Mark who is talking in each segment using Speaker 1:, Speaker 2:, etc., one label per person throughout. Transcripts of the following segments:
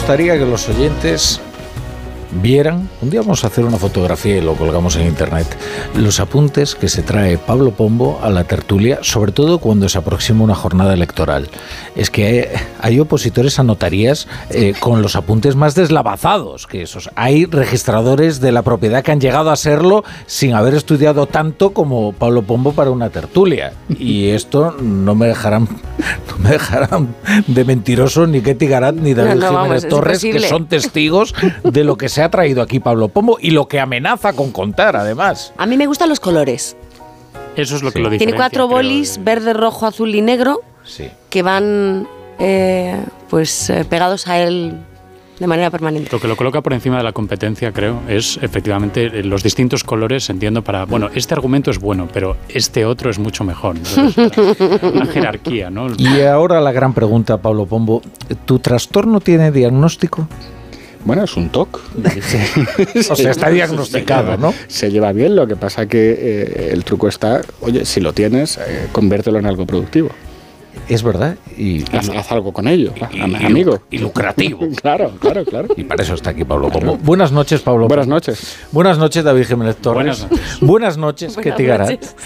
Speaker 1: Gustaría que los oyentes vieran, un día vamos a hacer una fotografía y lo colgamos en internet, los apuntes que se trae Pablo Pombo a la tertulia, sobre todo cuando se aproxima una jornada electoral. Es que hay, opositores a notarías eh, con los apuntes más deslavazados que esos. Hay registradores de la propiedad que han llegado a serlo sin haber estudiado tanto como Pablo Pombo para una tertulia. Y esto no me dejarán, no me dejarán de mentiroso ni Ketty Garat ni David
Speaker 2: No,
Speaker 1: Jiménez
Speaker 2: es
Speaker 1: Torres, que son testigos de lo que se ha traído aquí Pablo Pombo y lo que amenaza con contar, además.
Speaker 2: A mí me gustan los colores.
Speaker 3: Eso es lo que lo
Speaker 2: Tiene cuatro bolis,
Speaker 3: de-
Speaker 2: verde, rojo, azul y negro,
Speaker 1: Sí.
Speaker 2: que van eh, pues eh, pegados a él de manera permanente.
Speaker 3: Lo que lo coloca por encima de la competencia, creo, es efectivamente eh, los distintos colores, entiendo, para, bueno, este argumento es bueno, pero este otro es mucho mejor. Una jerarquía, ¿no?
Speaker 1: Y ahora la gran pregunta, Pablo Pombo, ¿tu trastorno tiene diagnóstico?
Speaker 4: Bueno, es un TOC.
Speaker 1: O sea, está diagnosticado, ¿no?
Speaker 4: Se lleva bien, lo que pasa que eh, el truco está, oye, si lo tienes, eh, conviértelo en algo productivo.
Speaker 1: Es verdad. Y,
Speaker 4: Haz, haz algo con ello,
Speaker 1: y-
Speaker 4: amigo.
Speaker 1: y lucrativo.
Speaker 4: Claro, claro, claro.
Speaker 1: Y para eso está aquí Pablo Pombo. Buenas noches, Pablo.
Speaker 4: Buenas noches.
Speaker 1: Buenas noches, David Jiménez Torres.
Speaker 3: Buenas noches.
Speaker 1: Buenas noches,
Speaker 2: Buenas noches.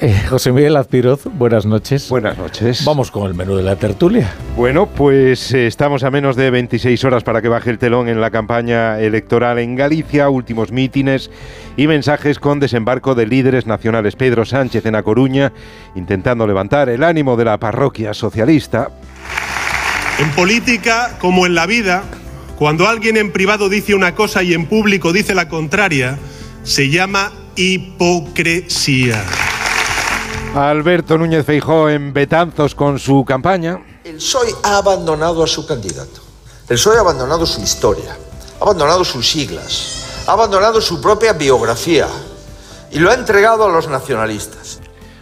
Speaker 1: Eh, José Miguel Azpiroz, buenas noches.
Speaker 5: Buenas noches.
Speaker 1: Vamos con el menú de la tertulia.
Speaker 5: Bueno, pues eh, estamos a menos de 26 horas para que baje el telón en la campaña electoral en Galicia, últimos mítines y mensajes con desembarco de líderes nacionales. Pedro Sánchez en A Coruña, intentando levantar el ánimo de la parroquia socialista.
Speaker 6: En política, como en la vida, cuando alguien en privado dice una cosa y en público dice la contraria, se llama hipocresía.
Speaker 5: Alberto Núñez Feijó en Betanzos con su campaña.
Speaker 7: El PSOE ha abandonado a su candidato. El PSOE ha abandonado su historia, ha abandonado sus siglas, ha abandonado su propia biografía y lo ha entregado a los nacionalistas.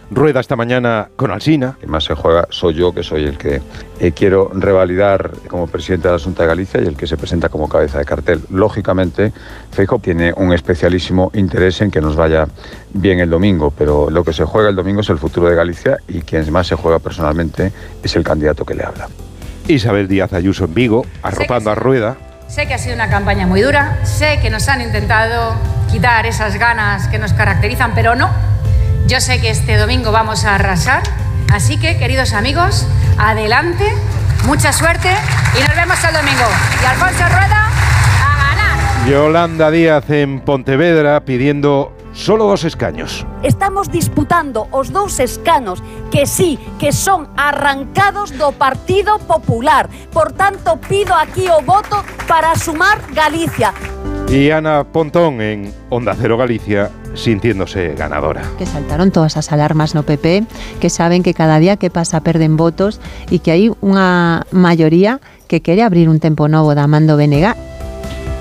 Speaker 5: Rueda esta mañana con Alsina.
Speaker 8: que más se juega soy yo, que soy el que eh, quiero revalidar como presidente de la Junta de Galicia y el que se presenta como cabeza de cartel. Lógicamente, Feijóo tiene un especialísimo interés en que nos vaya bien el domingo, pero lo que se juega el domingo es el futuro de Galicia y quien más se juega personalmente es el candidato que le habla.
Speaker 5: Isabel Díaz Ayuso en Vigo, arropando a Rueda.
Speaker 9: Sé que ha sido una campaña muy dura, sé que nos han intentado quitar esas ganas que nos caracterizan, pero no. Yo sé que este domingo vamos a arrasar, así que, queridos amigos, adelante, mucha suerte y nos vemos el domingo. Y Alfonso Rueda, a ganar.
Speaker 5: Yolanda Díaz en Pontevedra pidiendo solo dos escaños.
Speaker 10: Estamos disputando os dous escanos que sí, que son arrancados do Partido Popular. Por tanto, pido aquí o voto para sumar Galicia.
Speaker 5: Y Ana Pontón en Onda Cero Galicia sintiéndose ganadora.
Speaker 11: que saltaron todas as alarmas no PP, que saben que cada día que pasa perden votos e que hai unha maioría que quere abrir un tempo novo da Mando Venega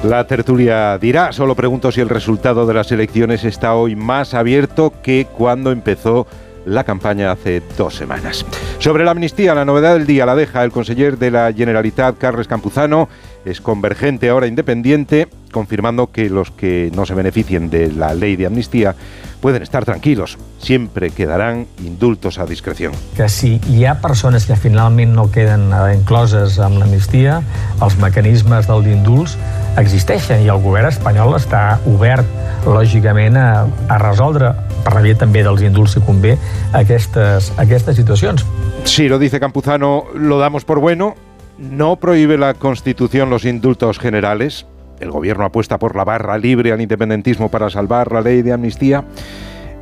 Speaker 5: La tertulia dirá, solo pregunto si el resultado de las elecciones está hoy más abierto que cuando empezó la campaña hace dos semanas. Sobre la amnistía, la novedad del día la deja el conseller de la Generalitat, Carles Campuzano, es convergente, ahora independiente, confirmando que los que no se beneficien de la ley de amnistía pueden estar tranquilos, siempre quedarán indultos a discreción.
Speaker 12: que si hi ha persones que finalment no queden eh, incloses amb l'amnistia, els mecanismes del d'indults existeixen i el govern espanyol està obert, lògicament, a, a resoldre, per la via també dels indults si convé, aquestes, aquestes situacions.
Speaker 5: Si lo dice Campuzano, lo damos por bueno. No prohíbe la Constitución los indultos generales. El gobierno apuesta por la barra libre al independentismo para salvar la ley de amnistía.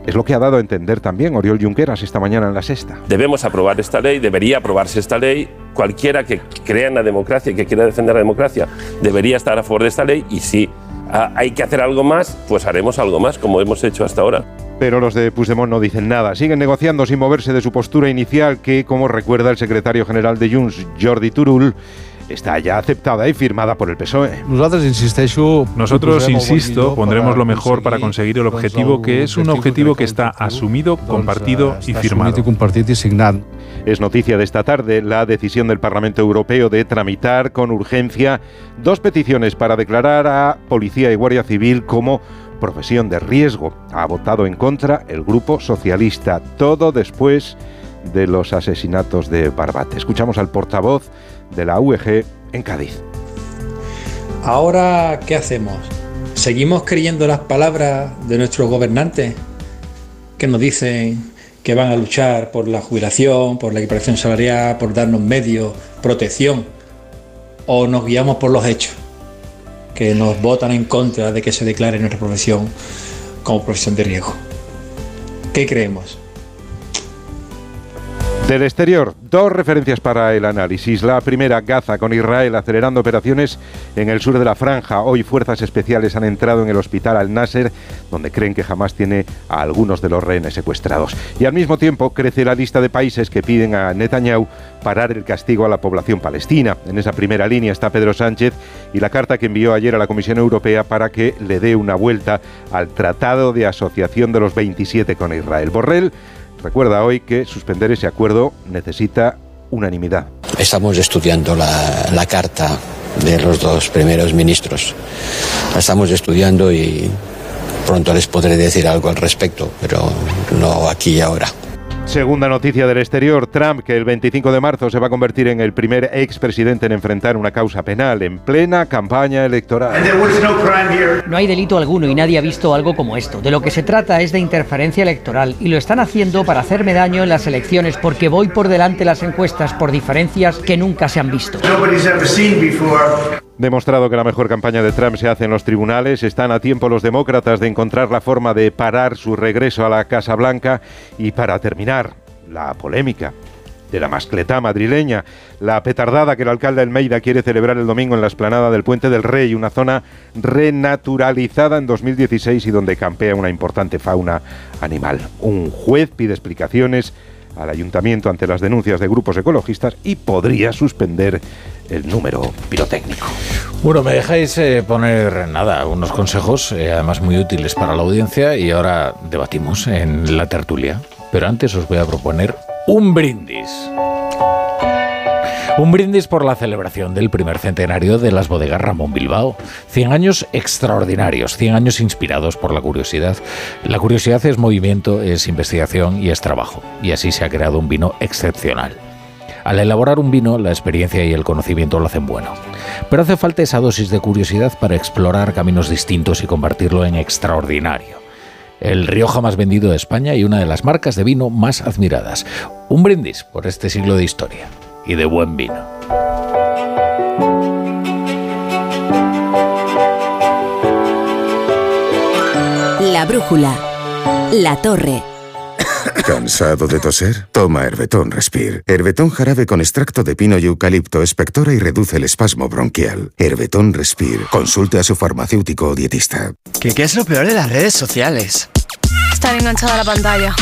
Speaker 5: Es lo que ha dado a entender también Oriol Junqueras esta mañana en la sexta.
Speaker 13: Debemos aprobar esta ley, debería aprobarse esta ley. Cualquiera que crea en la democracia y que quiera defender la democracia debería estar a favor de esta ley y ah, hay que hacer algo más, pues haremos algo más como hemos hecho hasta ahora.
Speaker 5: Pero los de Puigdemont no dicen nada. Siguen negociando sin moverse de su postura inicial que, como recuerda el secretario general de Junts, Jordi Turul, está ya aceptada y firmada por el PSOE.
Speaker 14: Nosotros, insisto, pondremos lo mejor para conseguir el objetivo, que es un objetivo que está asumido, compartido y firmado.
Speaker 5: Es noticia de esta tarde la decisión del Parlamento Europeo de tramitar con urgencia dos peticiones para declarar a Policía y Guardia Civil como profesión de riesgo. Ha votado en contra el Grupo Socialista, todo después de los asesinatos de Barbate. Escuchamos al portavoz de la UEG en Cádiz.
Speaker 15: Ahora, ¿qué hacemos? ¿Seguimos creyendo las palabras de nuestros gobernantes que nos dicen que van a luchar por la jubilación, por la equiparación salarial, por darnos medios, protección? ¿O nos guiamos por los hechos que nos votan en contra de que se declare nuestra profesión como profesión de riesgo? ¿Qué creemos?
Speaker 5: Del exterior, dos referencias para el análisis. La primera, Gaza, con Israel acelerando operaciones en el sur de la franja. Hoy fuerzas especiales han entrado en el hospital Al-Nasser, donde creen que jamás tiene a algunos de los rehenes secuestrados. Y al mismo tiempo crece la lista de países que piden a Netanyahu parar el castigo a la población palestina. En esa primera línea está Pedro Sánchez y la carta que envió ayer a la Comisión Europea para que le dé una vuelta al Tratado de Asociación de los 27 con Israel. Borrell recuerda hoy que suspender ese acuerdo necesita unanimidad.
Speaker 16: Estamos estudiando la, la, carta de los dos primeros ministros. La estamos estudiando y pronto les podré decir algo al respecto, pero no aquí y ahora.
Speaker 5: Segunda noticia del exterior, Trump, que el 25 de marzo se va a convertir en el primer expresidente en enfrentar una causa penal en plena campaña electoral.
Speaker 17: No hay delito alguno y nadie ha visto algo como esto. De lo que se trata es de interferencia electoral y lo están haciendo para hacerme daño en las elecciones porque voy por delante las encuestas por diferencias que nunca se han visto.
Speaker 5: Demostrado que la mejor campaña de Trump se hace en los tribunales, están a tiempo los demócratas de encontrar la forma de parar su regreso a la Casa Blanca. Y para terminar la polémica de la mascletá madrileña, la petardada que el alcalde Almeida quiere celebrar el domingo en la esplanada del Puente del Rey, una zona renaturalizada en 2016 y donde campea una importante fauna animal. Un juez pide explicaciones al ayuntamiento ante las denuncias de grupos ecologistas y podría suspender el número pirotécnico.
Speaker 1: Bueno, me dejáis eh, poner nada, unos consejos, eh, además muy útiles para la audiencia, y ahora debatimos en la tertulia. Pero antes os voy a proponer un brindis. Un brindis por la celebración del primer centenario de las bodegas Ramón Bilbao. 100 años extraordinarios, 100 años inspirados por la curiosidad. La curiosidad es movimiento, es investigación y es trabajo. Y así se ha creado un vino excepcional. Al elaborar un vino, la experiencia y el conocimiento lo hacen bueno. Pero hace falta esa dosis de curiosidad para explorar caminos distintos y convertirlo en extraordinario. El Rioja más vendido de España y una de las marcas de vino más admiradas. Un brindis por este siglo de historia y de buen vino.
Speaker 18: La brújula. La torre.
Speaker 19: ¿Cansado de toser? Toma Herbetón Respire. Herbetón jarabe con extracto de pino y eucalipto espectora y reduce el espasmo bronquial. Herbetón Respire. Consulte a su farmacéutico o dietista.
Speaker 20: ¿Qué, ¿Qué es lo peor de las redes sociales?
Speaker 21: Estar enganchada a la pantalla.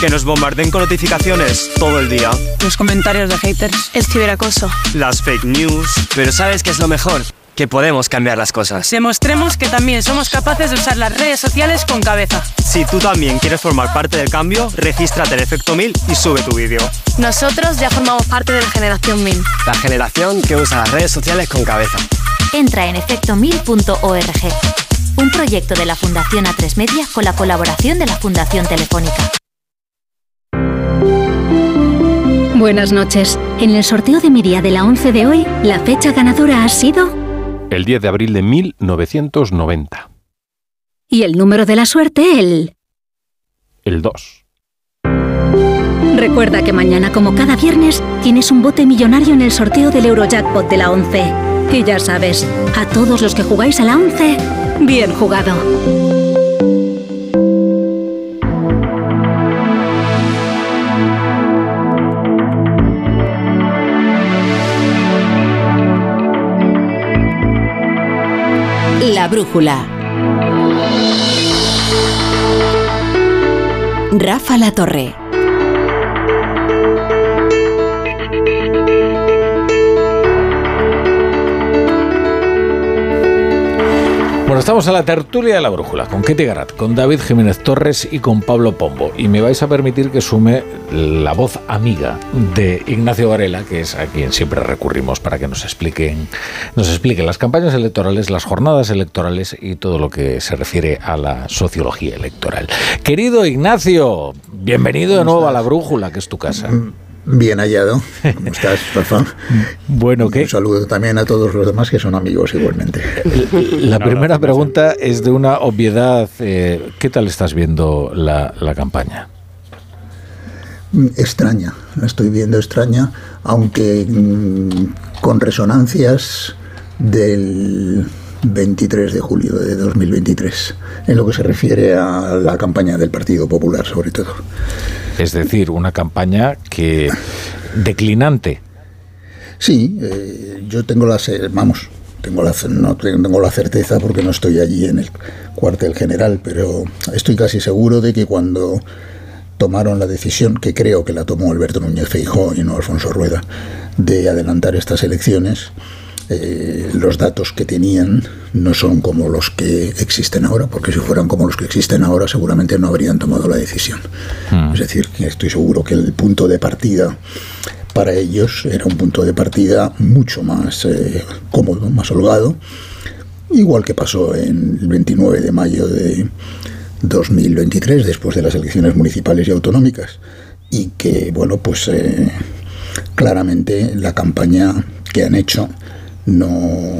Speaker 20: Que nos bombarden con notificaciones todo el día.
Speaker 21: Los comentarios de haters. El ciberacoso.
Speaker 20: Las fake news. Pero ¿sabes qué es lo mejor? Que podemos cambiar las cosas.
Speaker 21: Demostremos que también somos capaces de usar las redes sociales con cabeza.
Speaker 20: Si tú también quieres formar parte del cambio, regístrate en Efecto 1000 y sube tu vídeo.
Speaker 21: Nosotros ya formamos parte de la generación 1000.
Speaker 20: La generación que usa las redes sociales con cabeza.
Speaker 22: Entra en efecto1000.org. Un proyecto de la Fundación A3 Media con la colaboración de la Fundación Telefónica.
Speaker 23: Buenas noches. En el sorteo de Miria de la 11 de hoy, la fecha ganadora ha sido
Speaker 14: el 10 de abril de 1990.
Speaker 23: Y el número de la suerte, el...
Speaker 14: El 2.
Speaker 23: Recuerda que mañana, como cada viernes, tienes un bote millonario en el sorteo del Eurojackpot de la 11. Y ya sabes, a todos los que jugáis a la 11, bien jugado.
Speaker 18: Brújula. Rafa La Torre.
Speaker 1: Bueno, estamos a la tertulia de la brújula con Ketty Garat, con David Jiménez Torres y con Pablo Pombo. Y me vais a permitir que sume la voz amiga de Ignacio Varela, que es a quien siempre recurrimos para que nos expliquen, nos expliquen las campañas electorales, las jornadas electorales y todo lo que se refiere a la sociología electoral. Querido Ignacio, bienvenido de nuevo a la brújula, que es tu casa.
Speaker 24: Bien hallado. ¿Cómo estás, Rafa?
Speaker 1: Bueno, ¿qué?
Speaker 24: Un saludo también a todos los demás que son amigos igualmente.
Speaker 1: La primera pregunta es de una obviedad. eh, ¿Qué tal estás viendo la, la campaña?
Speaker 24: Extraña, la estoy viendo extraña, aunque mm, con resonancias del 23 de julio de 2023, en lo que se refiere a la campaña del Partido Popular, sobre todo.
Speaker 1: Es decir, una campaña que declinante.
Speaker 24: Sí, eh, yo tengo la, ce- vamos, tengo la, no tengo la certeza porque no estoy allí en el cuartel general, pero estoy casi seguro de que cuando tomaron la decisión, que creo que la tomó Alberto Núñez Feijóo y no Alfonso Rueda, de adelantar estas elecciones, eh, los datos que tenían no son como los que existen ahora, porque si fueran como los que existen ahora seguramente no habrían tomado la decisión. Es decir, estoy seguro que el punto de partida para ellos era un punto de partida mucho más eh, cómodo, más holgado, igual que pasó en el 29 de mayo de 2023, después de las elecciones municipales y autonómicas, y que, bueno, pues eh, claramente la campaña que han hecho no,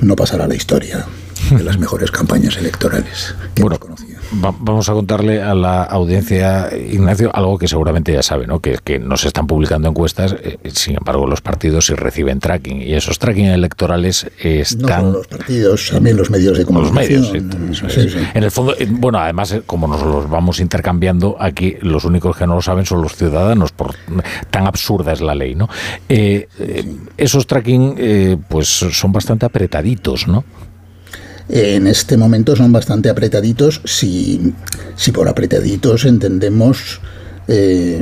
Speaker 24: no pasará a la historia de las mejores campañas electorales que hemos conocido.
Speaker 1: Va- vamos a contarle a la audiencia, Ignacio, algo que seguramente ya sabe, ¿no? Que, que no se están publicando encuestas, eh, sin embargo los partidos sí reciben tracking y esos tracking electorales
Speaker 24: No
Speaker 1: están...
Speaker 24: solo los partidos, también los medios de
Speaker 1: Con los
Speaker 24: comunicación.
Speaker 1: medios, sí, eso
Speaker 24: Sí,
Speaker 1: es.
Speaker 24: sí.
Speaker 1: En el fondo, eh, bueno, además, eh, como nos los vamos intercambiando, aquí los únicos que no lo saben son los ciudadanos, por tan absurda es la ley, ¿no? Eh, esos tracking, eh, pues son bastante apretaditos, ¿no?
Speaker 24: En este momento son bastante apretaditos, si, si por apretaditos entendemos eh,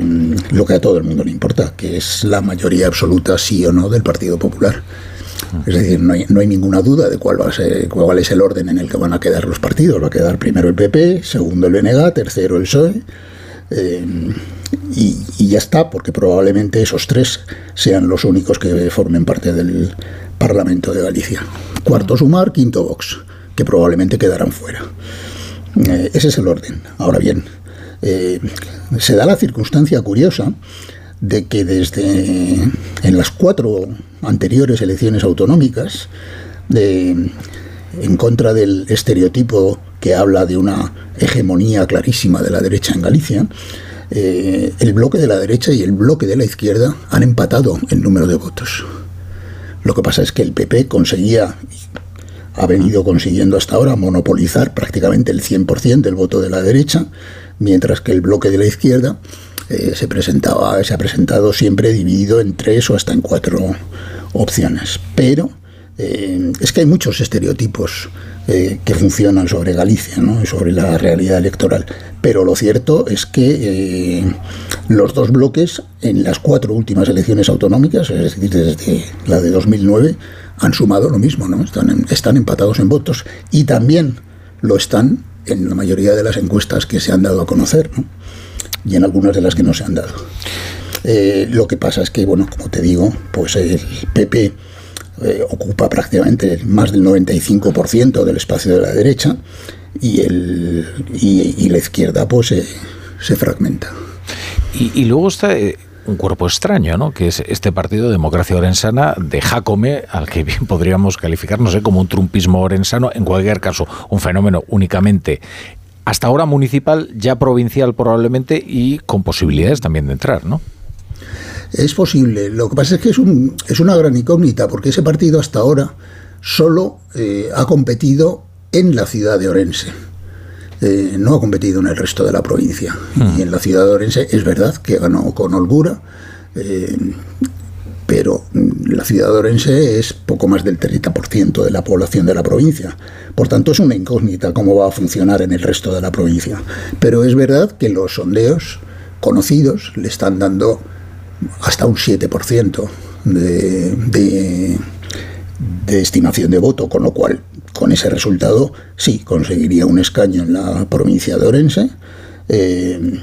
Speaker 24: lo que a todo el mundo le importa, que es la mayoría absoluta, sí o no, del Partido Popular. Es decir, no hay, no hay ninguna duda de cuál, va a ser, cuál es el orden en el que van a quedar los partidos. Va a quedar primero el PP, segundo el BNG, tercero el PSOE. eh, y, y ya está, porque probablemente esos tres sean los únicos que formen parte del Parlamento de Galicia. Cuarto Sumar, quinto Vox, probablemente quedarán fuera. Eh, ese es el orden. Ahora bien, eh, se da la circunstancia curiosa de que desde en las cuatro anteriores elecciones autonómicas, en contra del estereotipo que habla de una hegemonía clarísima de la derecha en Galicia, eh, el bloque de la derecha y el bloque de la izquierda han empatado el número de votos. Lo que pasa es que el PP conseguía, ha venido consiguiendo hasta ahora monopolizar prácticamente el 100% del voto de la derecha, mientras que el bloque de la izquierda eh, se presentaba, se ha presentado siempre dividido en tres o hasta en cuatro opciones. Pero eh, es que hay muchos estereotipos eh, que funcionan sobre Galicia, ¿no? sobre la realidad electoral. Pero lo cierto es que los dos bloques en las cuatro últimas elecciones autonómicas, es decir, desde la de 2009, han sumado lo mismo, ¿no? están, están empatados en votos y también lo están en la mayoría de las encuestas que se han dado a conocer ¿no? y en algunas de las que no se han dado. Eh, lo que pasa es que, bueno, como te digo, pues el PP eh, ocupa prácticamente más del 95% del espacio de la derecha y, el, y, la izquierda pues se- se fragmenta.
Speaker 1: Y, y luego está eh, un cuerpo extraño, ¿no? Que es este partido Democracia Orensana de Jacome, al que bien podríamos calificar, no sé, como un trumpismo orensano, en cualquier caso, un fenómeno únicamente hasta ahora municipal, ya provincial probablemente y con posibilidades también de entrar, ¿no?
Speaker 24: Es posible. Lo que pasa es que es, un, es una gran incógnita, porque ese partido hasta ahora solo eh, ha competido en la ciudad de Orense. Eh, no ha competido en el resto de la provincia. Y en la ciudad de Orense es verdad que ganó con holgura, eh, pero mm, la ciudad de Orense es poco más del 30% de la población de la provincia. Por tanto, es una incógnita cómo va a funcionar en el resto de la provincia. Pero es verdad que los sondeos conocidos le están dando hasta un 7% de, de, de estimación de voto, con lo cual con ese resultado, sí, conseguiría un escaño en la provincia de Orense. Eh,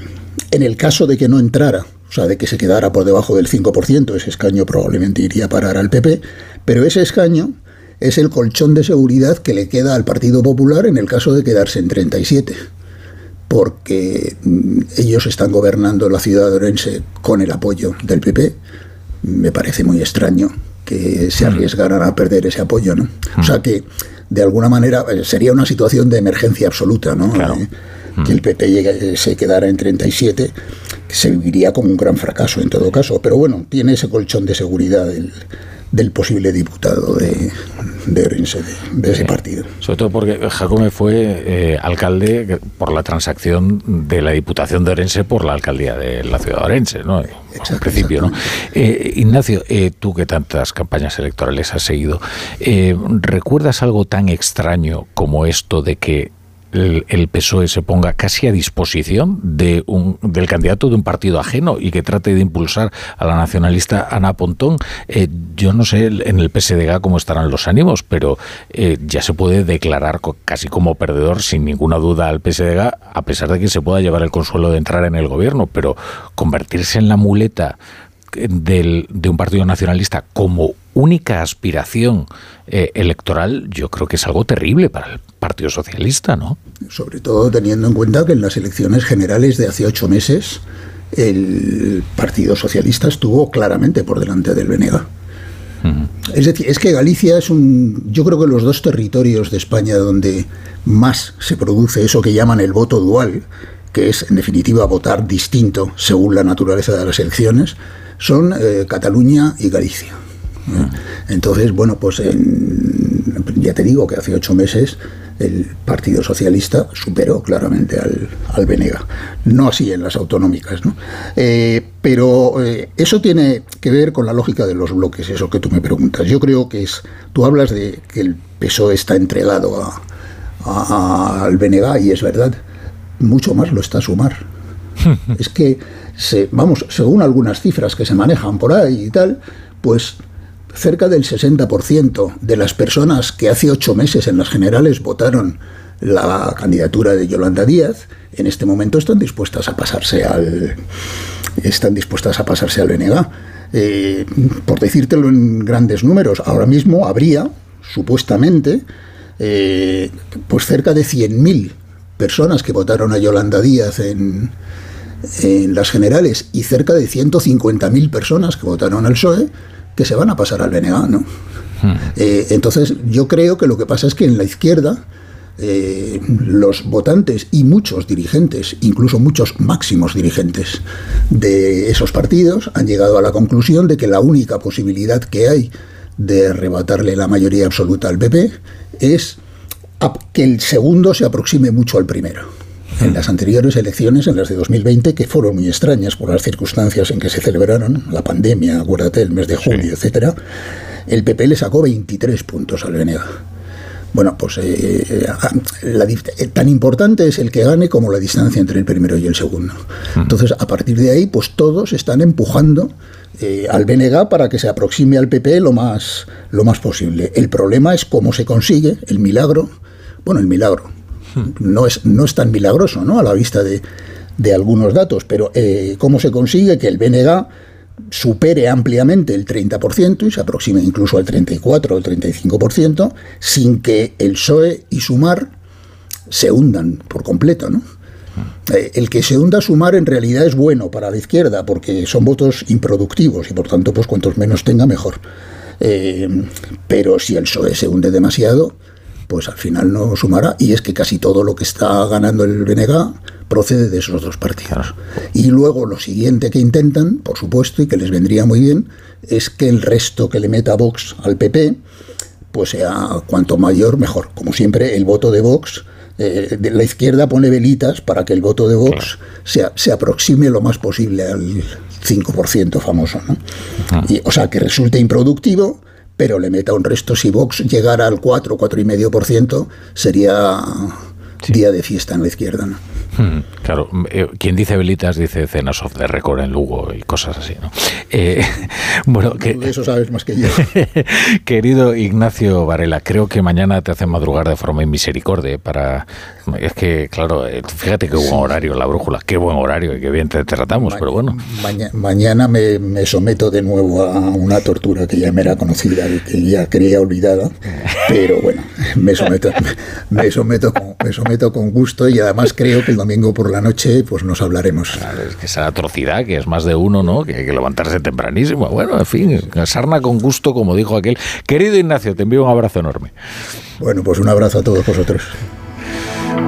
Speaker 24: en el caso de que no entrara, o sea, de que se quedara por debajo del 5%, ese escaño probablemente iría a parar al PP, pero ese escaño es el colchón de seguridad que le queda al Partido Popular en el caso de quedarse en 37 porque mm, ellos están gobernando la ciudad de Orense con el apoyo del PP. Me parece muy extraño que se mm. arriesgaran a perder ese apoyo, ¿no? O sea mm. que, de alguna manera, eh, sería una situación de emergencia absoluta, ¿no? Eh, que el PP se quedara en 37, que se viviría como un gran fracaso en todo caso. Pero bueno, tiene ese colchón de seguridad el, del posible diputado de, de Orense, de, ese partido.
Speaker 1: Sobre todo porque Jacome fue eh, alcalde por la transacción de la Diputación de Orense por la alcaldía de la ciudad de Orense, ¿no? En principio, ¿no? Eh, Ignacio, eh, tú que tantas campañas electorales has seguido, ¿recuerdas algo tan extraño como esto de que el, PSOE se ponga casi a disposición de un, del candidato de un partido ajeno y que trate de impulsar a la nacionalista Ana Pontón. Eh, yo no sé en el PSDG cómo estarán los ánimos, pero eh, ya se puede declarar casi como perdedor sin ninguna duda al PSDG, a pesar de que se pueda llevar el consuelo de entrar en el gobierno, pero convertirse en la muleta del, de un partido nacionalista como única aspiración eh, electoral, yo creo que es algo terrible para el Partido Socialista, ¿no?
Speaker 24: Sobre todo teniendo en cuenta que en las elecciones generales de hace ocho meses el Partido Socialista estuvo claramente por delante del Venega. Es decir, es que Galicia es un. Yo creo que los dos territorios de España donde más se produce eso que llaman el voto dual, que es en definitiva votar distinto según la naturaleza de las elecciones, son eh, Cataluña y Galicia. Mm. Entonces, bueno, pues ya te digo que hace ocho meses el Partido Socialista superó claramente al, al Benega. No así en las autonómicas, ¿no? Eh, pero eh, eso tiene que ver con la lógica de los bloques, eso que tú me preguntas. Yo creo que es. Tú hablas de que el PSOE está entregado a, al Benega, y es verdad. Mucho más lo está a Sumar. es que, se, vamos, según algunas cifras que se manejan por ahí y tal, pues cerca del 60% de las personas que hace ocho meses en las generales votaron la candidatura de Yolanda Díaz, en este momento están dispuestas a pasarse al están dispuestas a pasarse al BNG. Eh, por decírtelo en grandes números, ahora mismo habría, supuestamente, eh, pues cerca de 100.000 personas que votaron a Yolanda Díaz en, en las generales y cerca de 150.000 personas que votaron al PSOE que se van a pasar al BNA, ¿no? Hmm. Eh, entonces, yo creo que lo que pasa es que en la izquierda eh, los votantes y muchos dirigentes, incluso muchos máximos dirigentes de esos partidos, han llegado a la conclusión de que la única posibilidad que hay de arrebatarle la mayoría absoluta al PP es que el segundo se aproxime mucho al primero en las anteriores elecciones, en las de 2020, que fueron muy extrañas por las circunstancias en que se celebraron, la pandemia, acuérdate, el mes de julio, etcétera, el PP le sacó 23 puntos al Venega. Bueno, pues eh, eh, tan importante es el que gane como la distancia entre el primero y el segundo. Entonces, a partir de ahí, pues todos están empujando eh, al BNG para que se aproxime al PP lo más, lo más posible. El problema es cómo se consigue el milagro. Bueno, el milagro no es, no es tan milagroso, ¿no? A la vista de, algunos datos, pero eh, ¿cómo se consigue que el BNG supere ampliamente el 30% y se aproxime incluso al 34 o el 35% sin que el PSOE y Sumar se hundan por completo, ¿no? Eh, el que se hunda Sumar en realidad es bueno para la izquierda porque son votos improductivos y por tanto pues cuantos menos tenga mejor. Eh, pero si el PSOE se hunde demasiado, pues al final no sumará. Y es que casi todo lo que está ganando el BNG procede de esos dos partidos. Y luego lo siguiente que intentan, por supuesto, y que les vendría muy bien, es que el resto que le meta Vox al PP, pues sea cuanto mayor, mejor. Como siempre, el voto de Vox eh, de la izquierda pone velitas para que el voto de Vox se, aproxime lo más posible al 5% famoso. ¿no? y, o sea, que resulte improductivo, pero le meta un resto. Si Vox llegara al 4, 4,5%, sería día de fiesta en la izquierda. ¿no? Hmm.
Speaker 1: Claro, eh, quien dice velitas dice cenas of the record en Lugo y cosas así, ¿no? Eh, bueno, que,
Speaker 24: eso sabes más que yo.
Speaker 1: querido Ignacio Varela, creo que mañana te hacen madrugar de forma inmisericordia para... Es que, claro, eh, fíjate qué buen horario la brújula, qué buen horario y qué bien te tratamos, pero bueno.
Speaker 24: mañana me, me, someto de nuevo a una tortura que ya me era conocida y que ya creía olvidada, pero bueno, me someto, me someto, con, me someto con gusto y además creo que el domingo por la noche pues nos hablaremos.
Speaker 1: es que esa atrocidad, que es más de uno, ¿no? Que hay que levantarse tempranísimo. Bueno, en fin, sarna con gusto, como dijo aquel. Querido Ignacio, te envío un abrazo enorme.
Speaker 24: Bueno, pues un abrazo a todos vosotros.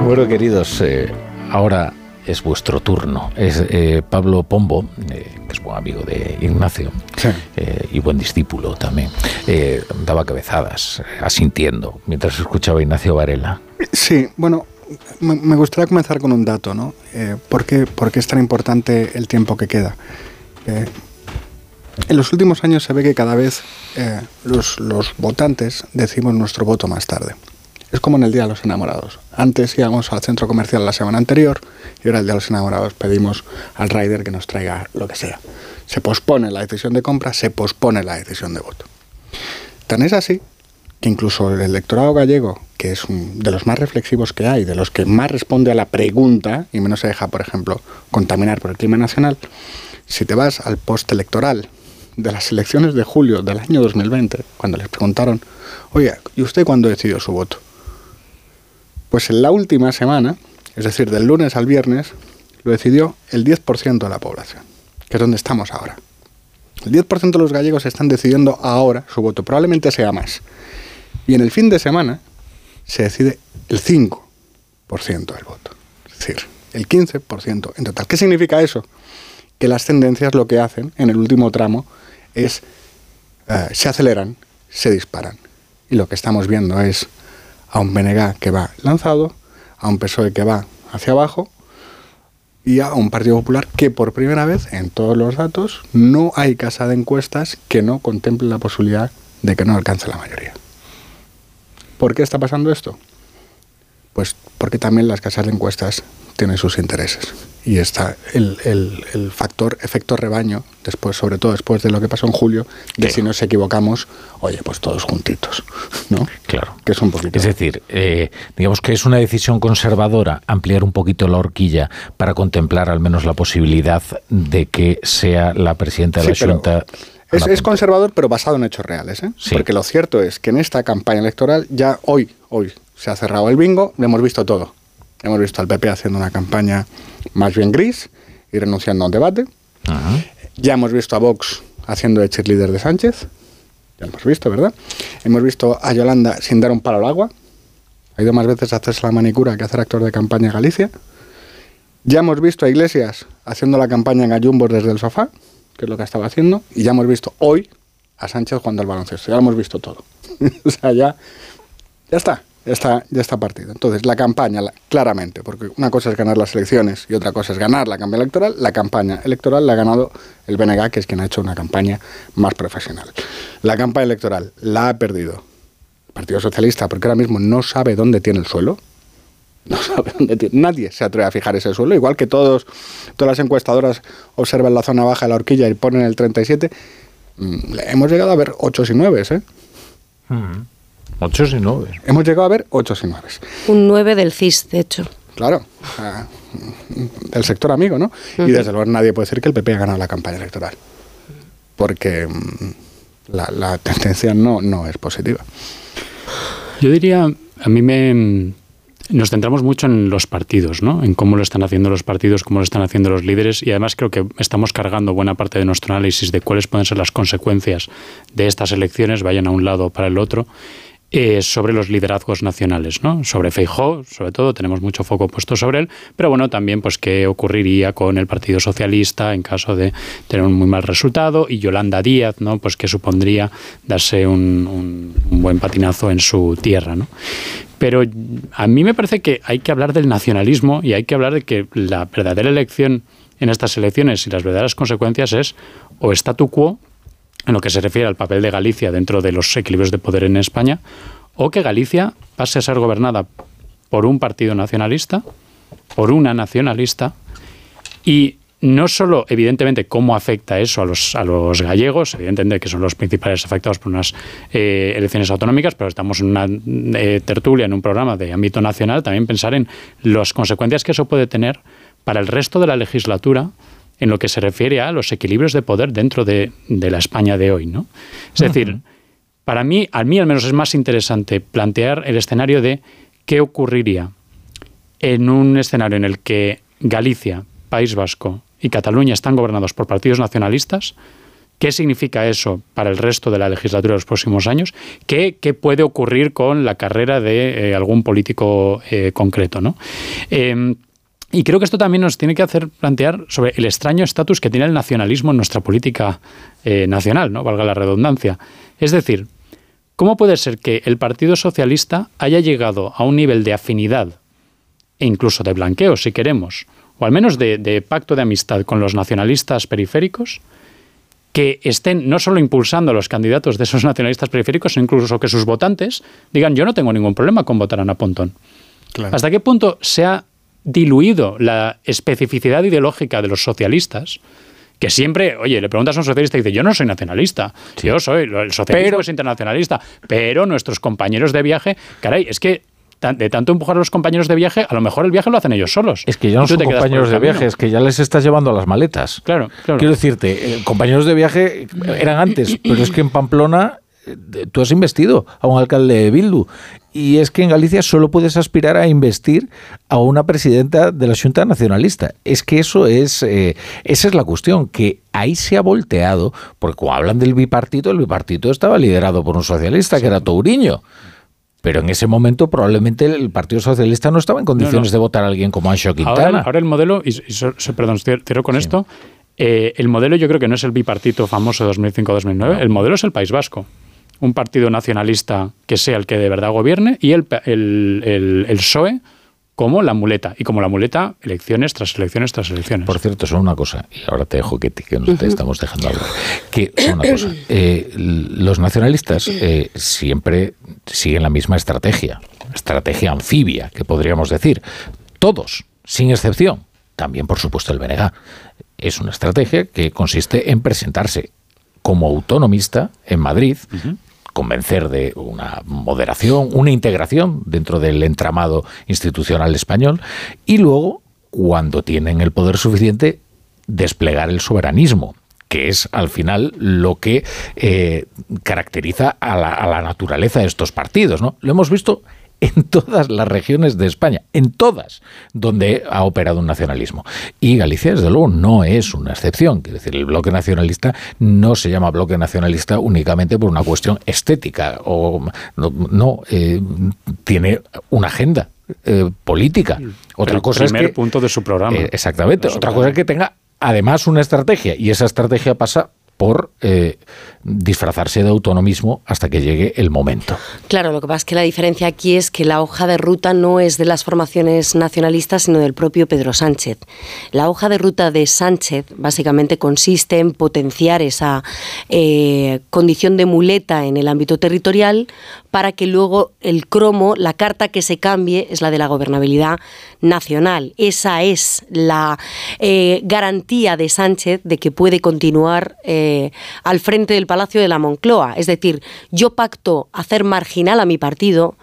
Speaker 1: Bueno, queridos, eh, ahora es vuestro turno. Es eh, Pablo Pombo, eh, que es buen amigo de Ignacio y buen discípulo también, daba cabezadas, asintiendo, mientras escuchaba a Ignacio Varela.
Speaker 4: Sí, bueno, me gustaría comenzar con un dato, ¿no? ¿por, qué, es tan importante el tiempo que queda? en los últimos años se ve que cada vez los, los votantes decimos nuestro voto más tarde. Es como en el Día de los Enamorados. Antes íbamos al centro comercial la semana anterior y ahora el Día de los Enamorados pedimos al rider que nos traiga lo que sea. Se pospone la decisión de compra, se pospone la decisión de voto. Tan es así que incluso el electorado gallego, que es de los más reflexivos que hay, de los que más responde a la pregunta y menos se deja, por ejemplo, contaminar por el clima nacional, si te vas al post-electoral de las elecciones de julio del año 2020, cuando les preguntaron, oye, ¿y usted cuándo decidió su voto? Pues en la última semana, es decir, del lunes al viernes, lo decidió el 10% de la población, que es donde estamos ahora. El 10% de los gallegos están decidiendo ahora su voto, probablemente sea más. Y en el fin de semana se decide el 5% del voto, es decir, el 15% en total. ¿Qué significa eso? Que las tendencias lo que hacen en el último tramo es eh, se aceleran, se disparan. Y lo que estamos viendo es a un BNG que va lanzado, a un PSOE que va hacia abajo y a un Partido Popular que por primera vez en todos los datos no hay casa de encuestas que no contemple la posibilidad de que no alcance la mayoría. ¿Por qué está pasando esto? Pues porque también las casas de encuestas tienen sus intereses y está el, el, factor efecto rebaño, después, sobre todo después de lo que pasó en julio, de si nos equivocamos, oye, pues todos juntitos, ¿no?
Speaker 1: Claro.
Speaker 4: Que es un poquito.
Speaker 1: Es decir, eh, digamos que es una decisión conservadora ampliar un poquito la horquilla para contemplar al menos la posibilidad de que sea la presidenta de la Junta.
Speaker 4: Es, es, conservador, pero basado en hechos reales, ¿eh? Porque lo cierto es que en esta campaña electoral ya hoy, hoy se ha cerrado el bingo, lo hemos visto todo. Hemos visto al PP haciendo una campaña más bien gris y renunciando a un debate. Ya hemos visto a Vox haciendo de cheerleader de Sánchez. Ya lo hemos visto, ¿verdad? Hemos visto a Yolanda sin dar un palo al agua. Ha ido más veces a hacerse la manicura que a hacer actor de campaña en Galicia. Ya hemos visto a Iglesias haciendo la campaña en Gallumbos desde el sofá, que es lo que estaba haciendo. Y ya hemos visto hoy a Sánchez jugando al baloncesto. Ya lo hemos visto todo. o sea, ya, ya está ya está, ya está partido. Entonces, la campaña, claramente, porque una cosa es ganar las elecciones y otra cosa es ganar la campaña electoral, la campaña electoral la ha ganado el BNG, que es quien ha hecho una campaña más profesional. La campaña electoral la ha perdido el Partido Socialista, porque ahora mismo no sabe dónde tiene el suelo. No sabe dónde tiene. Nadie se atreve a fijar ese suelo, igual que todos, todas las encuestadoras observan la zona baja de la horquilla y ponen el 37. Mm, hemos llegado a ver 8 y 9, ¿eh?
Speaker 1: Ocho y nueve.
Speaker 4: Hemos llegado a ver ocho y nueve.
Speaker 2: Un 9 del CIS, de hecho.
Speaker 4: Claro, del sector amigo, ¿no? Y desde luego nadie puede decir que el PP ha ganado la campaña electoral, porque mm, la, tendencia no, no es positiva.
Speaker 3: Yo diría, a mí me, nos centramos mucho en los partidos, ¿no? En cómo lo están haciendo los partidos, cómo lo están haciendo los líderes y además creo que estamos cargando buena parte de nuestro análisis de cuáles pueden ser las consecuencias de estas elecciones, vayan a un lado o para el otro. Eh, sobre los liderazgos nacionales, ¿no? Sobre Feijó, sobre todo, tenemos mucho foco puesto sobre él, pero bueno, también pues qué ocurriría con el Partido Socialista en caso de tener un muy mal resultado y Yolanda Díaz, ¿no? Pues qué supondría darse un, un buen patinazo en su tierra, ¿no? Pero a mí me parece que hay que hablar del nacionalismo y hay que hablar de que la verdadera elección en estas elecciones y las verdaderas consecuencias es o statu quo, en lo que se refiere al papel de Galicia dentro de los equilibrios de poder en España, o que Galicia pase a ser gobernada por un partido nacionalista por una nacionalista y no solo, evidentemente, cómo afecta eso a los, a los gallegos, evidentemente que son los principales afectados por unas eh, elecciones autonómicas, pero estamos en una eh, tertulia, en un programa de ámbito nacional, también pensar en las consecuencias que eso puede tener para el resto de la legislatura en lo que se refiere a los equilibrios de poder dentro de, la España de hoy. ¿no? Es decir, para mí, a mí al menos es más interesante plantear el escenario de qué ocurriría en un escenario en el que Galicia, País Vasco y Cataluña están gobernados por partidos nacionalistas, ¿Qué significa eso para el resto de la legislatura de los próximos años? ¿Qué, puede ocurrir con la carrera de eh, algún político eh, concreto? ¿no? Em, y creo que esto también nos tiene que hacer plantear sobre el extraño estatus que tiene el nacionalismo en nuestra política eh, nacional, ¿no? valga la redundancia. Es decir, ¿cómo puede ser que el Partido Socialista haya llegado a un nivel de afinidad e incluso de blanqueo, si queremos, o al menos de, pacto de amistad con los nacionalistas periféricos, que estén no solo impulsando a los candidatos de esos nacionalistas periféricos, sino incluso que sus votantes digan yo no tengo ningún problema con votar a Ana Pontón. ¿Hasta qué punto se ha diluido la especificidad ideológica de los socialistas? Que siempre, oye, le preguntas a un socialista y dice, yo no soy nacionalista, yo soy, el socialismo es internacionalista, pero nuestros compañeros de viaje, caray, es que de tanto empujar a los compañeros de viaje, a lo mejor el viaje lo hacen ellos solos.
Speaker 1: Es que ya no son compañeros de viaje, es que ya les estás llevando a las maletas.
Speaker 3: Claro, claro.
Speaker 1: Quiero decirte, eh, compañeros de viaje eran antes, pero es que en Pamplona eh, tú has investido a un alcalde de Bildu y es que en Galicia solo puedes aspirar a investir a una presidenta de la Junta Nacionalista. Es que eso es, eh, esa es la cuestión, que ahí se ha volteado, porque cuando hablan del bipartito, el bipartito estaba liderado por un socialista que era Touriño. Pero en ese momento probablemente el Partido Socialista no estaba en condiciones de votar a alguien como Ancho Quintana.
Speaker 3: Ahora, el modelo, y, perdón, cierro con esto, eh, el modelo yo creo que no es el bipartito famoso 2005-2009, el modelo es el País Vasco. Un partido nacionalista que sea el que de verdad gobierne y el, el, el, el PSOE como la muleta. Y como la muleta, elecciones tras elecciones tras elecciones.
Speaker 1: Por cierto, son una cosa, y ahora te dejo que, que nos te estamos dejando hablar, que son una cosa. Eh, los nacionalistas eh, siempre siguen la misma estrategia, estrategia anfibia, que podríamos decir. Todos, sin excepción. También, por supuesto, el BNG. Es una estrategia que consiste en presentarse como autonomista en Madrid, convencer de una moderación, una integración dentro del entramado institucional español y luego, cuando tienen el poder suficiente, desplegar el soberanismo que es al final lo que eh, caracteriza a la, a la, naturaleza de estos partidos. ¿no? Lo hemos visto en todas las regiones de España, en todas donde ha operado un nacionalismo. Y Galicia, desde luego, no es una excepción. Quiere decir, el bloque nacionalista no se llama bloque nacionalista únicamente por una cuestión estética o no, eh, tiene una agenda eh, política.
Speaker 3: Otra el cosa primer es que, punto de su programa.
Speaker 1: Eh, exactamente. Otra cosa es que tenga además una estrategia y esa estrategia pasa por eh, disfrazarse de autonomismo hasta que llegue el momento.
Speaker 2: Claro, lo que pasa es que la diferencia aquí es que la hoja de ruta no es de las formaciones nacionalistas, sino del propio Pedro Sánchez. La hoja de ruta de Sánchez básicamente consiste en potenciar esa eh, condición de muleta en el ámbito territorial para que luego el cromo, la carta que se cambie, es la de la gobernabilidad nacional. Esa es la eh, garantía de Sánchez de que puede continuar al frente del Palacio de la Moncloa. Es decir, yo pacto hacer marginal a mi partido,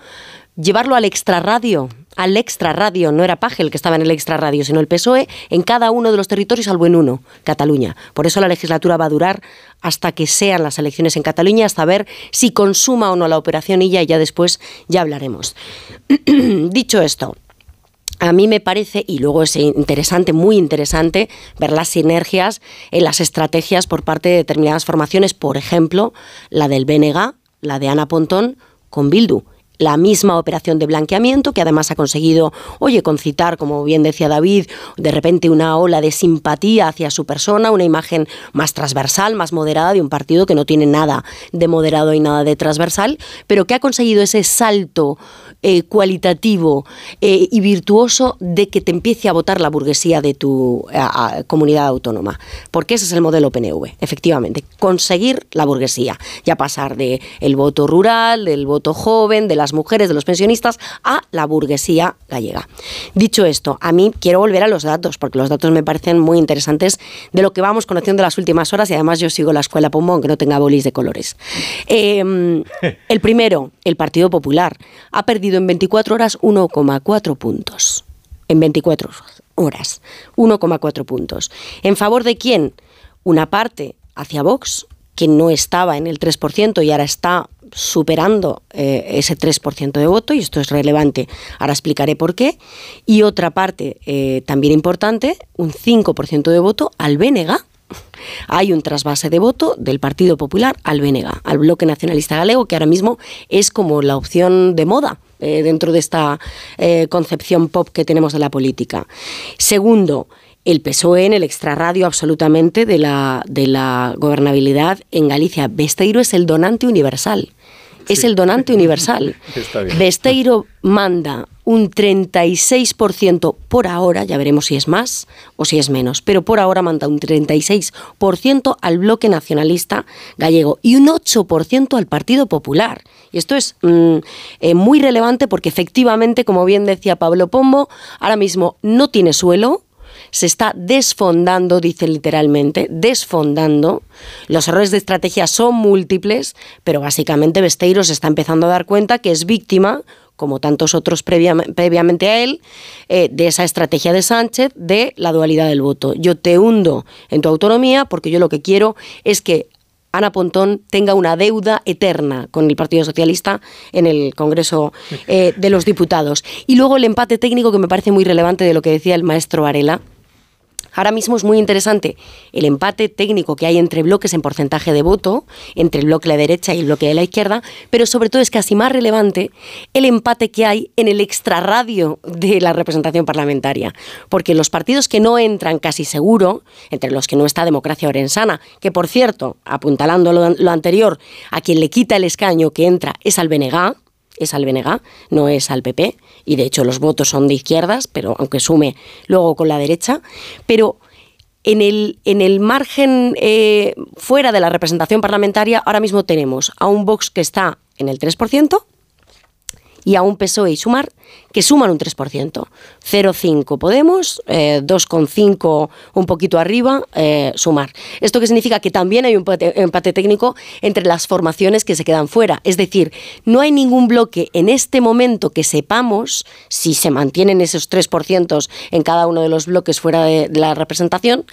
Speaker 2: llevarlo al extrarradio, al extrarradio, no era Paje que estaba en el extrarradio, sino el PSOE, en cada uno de los territorios, salvo en uno, Cataluña. Por eso la legislatura va a durar hasta que sean las elecciones en Cataluña, hasta ver si consuma o no la operación y ya después ya hablaremos. Dicho esto, a mí me parece, y luego es interesante, muy interesante, ver las sinergias en las estrategias por parte de determinadas formaciones, por ejemplo, la del BNG, la de Ana Pontón, con Bildu la misma operación de blanqueamiento, que además ha conseguido, oye, concitar, como bien decía David, de repente una ola de simpatía hacia su persona, una imagen más transversal, más moderada de un partido que no tiene nada de moderado y nada de transversal, pero que ha conseguido ese salto eh, cualitativo eh, y virtuoso de que te empiece a votar la burguesía de tu comunidad autónoma. Porque ese es el modelo PNV, efectivamente, conseguir la burguesía, ya pasar de el voto rural, del voto joven, de las las mujeres, de los pensionistas, a la burguesía gallega. Dicho esto, a mí quiero volver a los datos, porque los datos me parecen muy interesantes de lo que vamos conociendo las últimas horas y además yo sigo la escuela Pombo, aunque no tenga bolis de colores. Eh, el primero, el Partido Popular, ha perdido en 24 horas 1,4 puntos. En 24 horas, 1,4 puntos. ¿En favor de quién? Una parte hacia Vox, que no estaba en el 3% y ahora está superando eh, ese 3% de voto, y esto es relevante, ahora explicaré por qué, y otra parte eh, también importante, un 5% de voto al BNG. Hay un trasvase de voto del Partido Popular al BNG, al Bloque Nacionalista Galego, que ahora mismo es como la opción de moda eh, dentro de esta concepción pop que tenemos de la política. Segundo, el PSOE en el extrarradio absolutamente de la, de la gobernabilidad en Galicia. Besteiro es el donante universal. Es el donante universal. Besteiro manda un 36% por ahora, ya veremos si es más o si es menos, pero por ahora manda un 36% al bloque nacionalista gallego y un 8% al Partido Popular. Y esto es mm, eh, muy relevante porque efectivamente, como bien decía Pablo Pombo, ahora mismo no tiene suelo, se está desfondando, dice literalmente, desfondando. Los errores de estrategia son múltiples, pero básicamente Besteiro se está empezando a dar cuenta que es víctima como tantos otros previamente a él, eh, de esa estrategia de Sánchez de la dualidad del voto. Yo te hundo en tu autonomía porque yo lo que quiero es que Ana Pontón tenga una deuda eterna con el Partido Socialista en el Congreso eh, de los Diputados. Y luego el empate técnico que me parece muy relevante de lo que decía el maestro Varela, Ahora mismo es muy interesante el empate técnico que hay entre bloques en porcentaje de voto, entre el bloque de la derecha y el bloque de la izquierda, pero sobre todo es casi más relevante el empate que hay en el extrarradio de la representación parlamentaria. Porque los partidos que no entran casi seguro, entre los que no está Democracia Orensana, que por cierto, apuntalando lo, lo anterior, a quien le quita el escaño que entra es al BNG, es al BNG, no es al PP, y de hecho los votos son de izquierdas, pero aunque sume luego con la derecha, pero en el, en el margen eh, fuera de la representación parlamentaria ahora mismo tenemos a un Vox que está en el 3%, y a un PSOE y Sumar que suman un 3%. 0,5 Podemos, 2,5 eh, un poquito arriba, eh, Sumar. ¿Esto qué significa? Que también hay un empate, técnico entre las formaciones que se quedan fuera. Es decir, no hay ningún bloque en este momento que sepamos si se mantienen esos 3% en cada uno de los bloques fuera de la representación,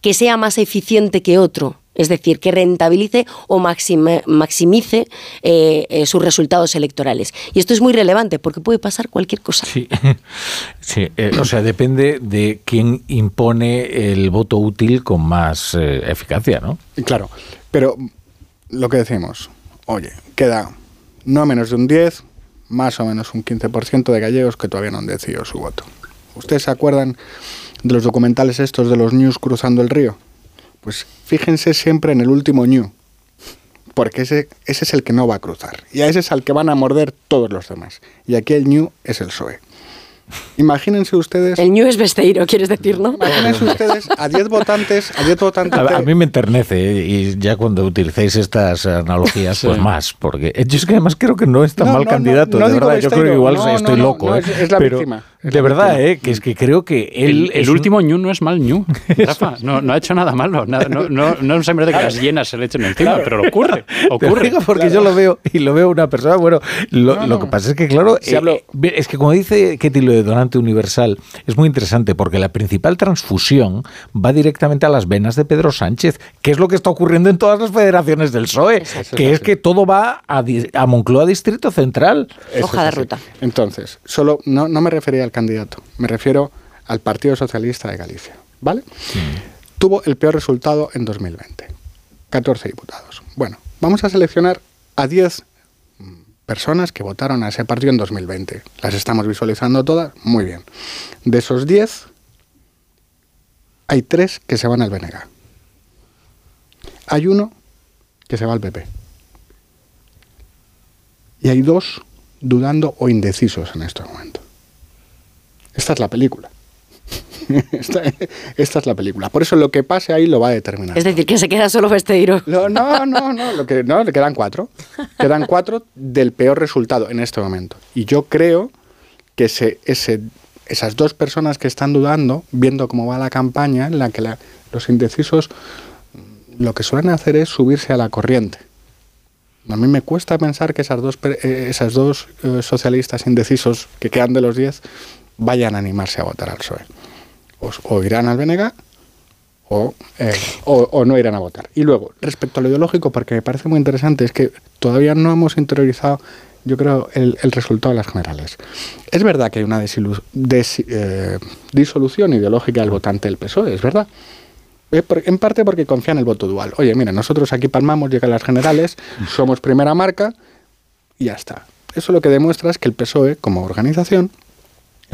Speaker 2: que sea más eficiente que otro es decir, que rentabilice o maximice eh, eh, sus resultados electorales. Y esto es muy relevante porque puede pasar cualquier cosa.
Speaker 1: Sí, eh, o sea, depende de quién impone el voto útil con más eficacia, ¿no?
Speaker 4: Claro, pero lo que decimos, oye, queda no menos de un 10, más o menos un 15% de gallegos que todavía no han decidido su voto. ¿Ustedes se acuerdan de los documentales estos de los news cruzando el río? Pues fíjense siempre en el último ñu, porque ese, ese es el que no va a cruzar. Y a ese es al que van a morder todos los demás. Y aquí el ñu es el PSOE. Imagínense ustedes.
Speaker 2: El New es Besteiro, quieres decir, ¿no?
Speaker 4: Imagínense ustedes a 10 votantes, a 10 votantes.
Speaker 1: A, mí me enternece ¿eh? y ya cuando utilicéis estas analogías, pues más, porque yo es que además creo que no es tan mal candidato, de verdad. yo creo que igual estoy loco, ¿eh?
Speaker 4: es, la víctima.
Speaker 1: De verdad, ¿eh? que es que creo que él.
Speaker 3: El, último ñu no es mal ñu, Rafa. No, no ha hecho nada malo. no, no, no es de que las llenas se le echen encima, pero lo ocurre. ocurre.
Speaker 1: porque yo lo veo y lo veo una persona. Bueno, lo, lo que pasa es que, claro, eh, es que como dice Ketty lo de donante universal, es muy interesante porque la principal transfusión va directamente a las venas de Pedro Sánchez, que es lo que está ocurriendo en todas las federaciones del PSOE, que es que todo va a, a Moncloa Distrito Central.
Speaker 2: Hoja de ruta.
Speaker 4: Entonces, solo no, no me refería al candidato, me refiero al Partido Socialista de Galicia, ¿vale? Tuvo el peor resultado en 2020, 14 diputados. Bueno, vamos a seleccionar a 10 personas que votaron a ese partido en 2020. Las estamos visualizando todas, muy bien. De esos 10, hay 3 que se van al BNG. Hay uno que se va al PP. Y hay dos dudando o indecisos en este momento. Esta es la película. esta, esta, es la película. Por eso lo que pase ahí lo va a determinar.
Speaker 2: Es decir, que se queda solo Besteiro.
Speaker 4: No, no, no, no, lo que, no, le quedan cuatro. Quedan cuatro del peor resultado en este momento. Y yo creo que ese, ese, esas dos personas que están dudando, viendo cómo va la campaña, en la que los indecisos lo que suelen hacer es subirse a la corriente. A mí me cuesta pensar que esas dos, eh, esas dos eh, socialistas indecisos que quedan de los diez vayan a animarse a votar al PSOE. O, irán al BNG eh, o, o, no irán a votar. Y luego, respecto a lo ideológico, porque me parece muy interesante, es que todavía no hemos interiorizado, yo creo, el, resultado de las generales. Es verdad que hay una disolución ideológica del votante del PSOE, es verdad en parte porque confía en el voto dual. Oye, mira, nosotros aquí palmamos, llegan las generales, somos primera marca y ya está. Eso lo que demuestra es que el PSOE, como organización,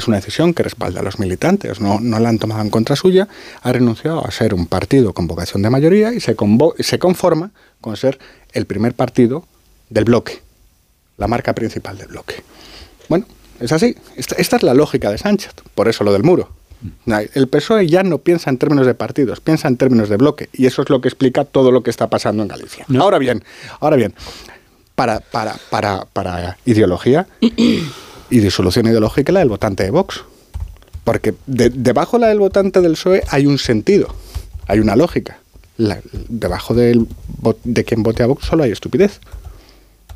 Speaker 4: es una decisión que respalda a los militantes, no, no la han tomado en contra suya, ha renunciado a ser un partido con vocación de mayoría y se, se conforma con ser el primer partido del bloque, la marca principal del bloque. Bueno, es así. esta es la lógica de Sánchez, por eso lo del muro. El PSOE ya no piensa en términos de partidos, piensa en términos de bloque. Y eso es lo que explica todo lo que está pasando en Galicia. Ahora bien, ahora bien, para, para, para, para ideología y disolución ideológica la del votante de Vox. Porque debajo de la del votante del PSOE hay un sentido, hay una lógica. debajo del, de quien vote a Vox solo hay estupidez.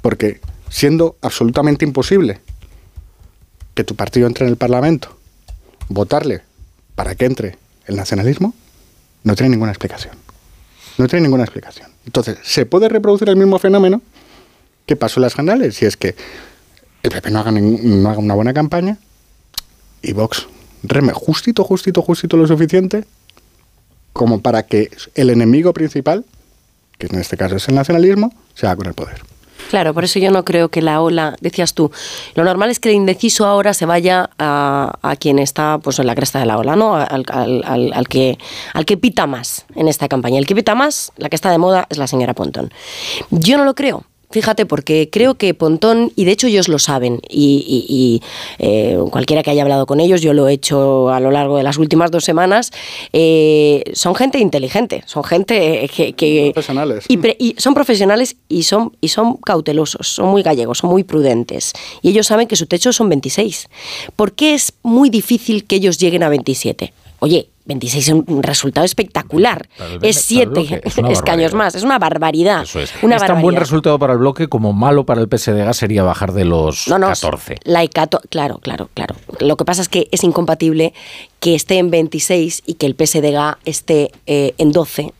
Speaker 4: Porque siendo absolutamente imposible que tu partido entre en el Parlamento, votarle para que entre el nacionalismo, no tiene ninguna explicación. No tiene ninguna explicación. Entonces, ¿se puede reproducir el mismo fenómeno que pasó en las generales? Si es que el PP no haga, no haga una buena campaña y Vox reme justito, justito, justito lo suficiente como para que el enemigo principal, que en este caso es el nacionalismo, se haga con el poder.
Speaker 2: Claro, por eso yo no creo que la ola, decías tú, lo normal es que el indeciso ahora se vaya a, quien está pues en la cresta de la ola, ¿no? Al, al, que, al que pita más en esta campaña. El que pita más, la que está de moda, es la señora Pontón. Yo no lo creo. Fíjate, porque creo que Pontón, y de hecho ellos lo saben, y, eh, cualquiera que haya hablado con ellos, yo lo he hecho a lo largo de las últimas dos semanas, eh, son gente inteligente, son gente que...
Speaker 4: profesionales.
Speaker 2: Y, son profesionales y son, y son cautelosos, son muy gallegos, son muy prudentes. Y ellos saben que su techo son 26. ¿Por qué es muy difícil que ellos lleguen a 27? Oye, 26 es un resultado espectacular. Es 7 escaños más. Es una barbaridad. Eso
Speaker 1: es. tan buen resultado para el bloque como malo para el PSDG sería bajar de los 14.
Speaker 2: La claro, claro, claro. Lo que pasa es que es incompatible que esté en 26 y que el PSDG esté eh, en 12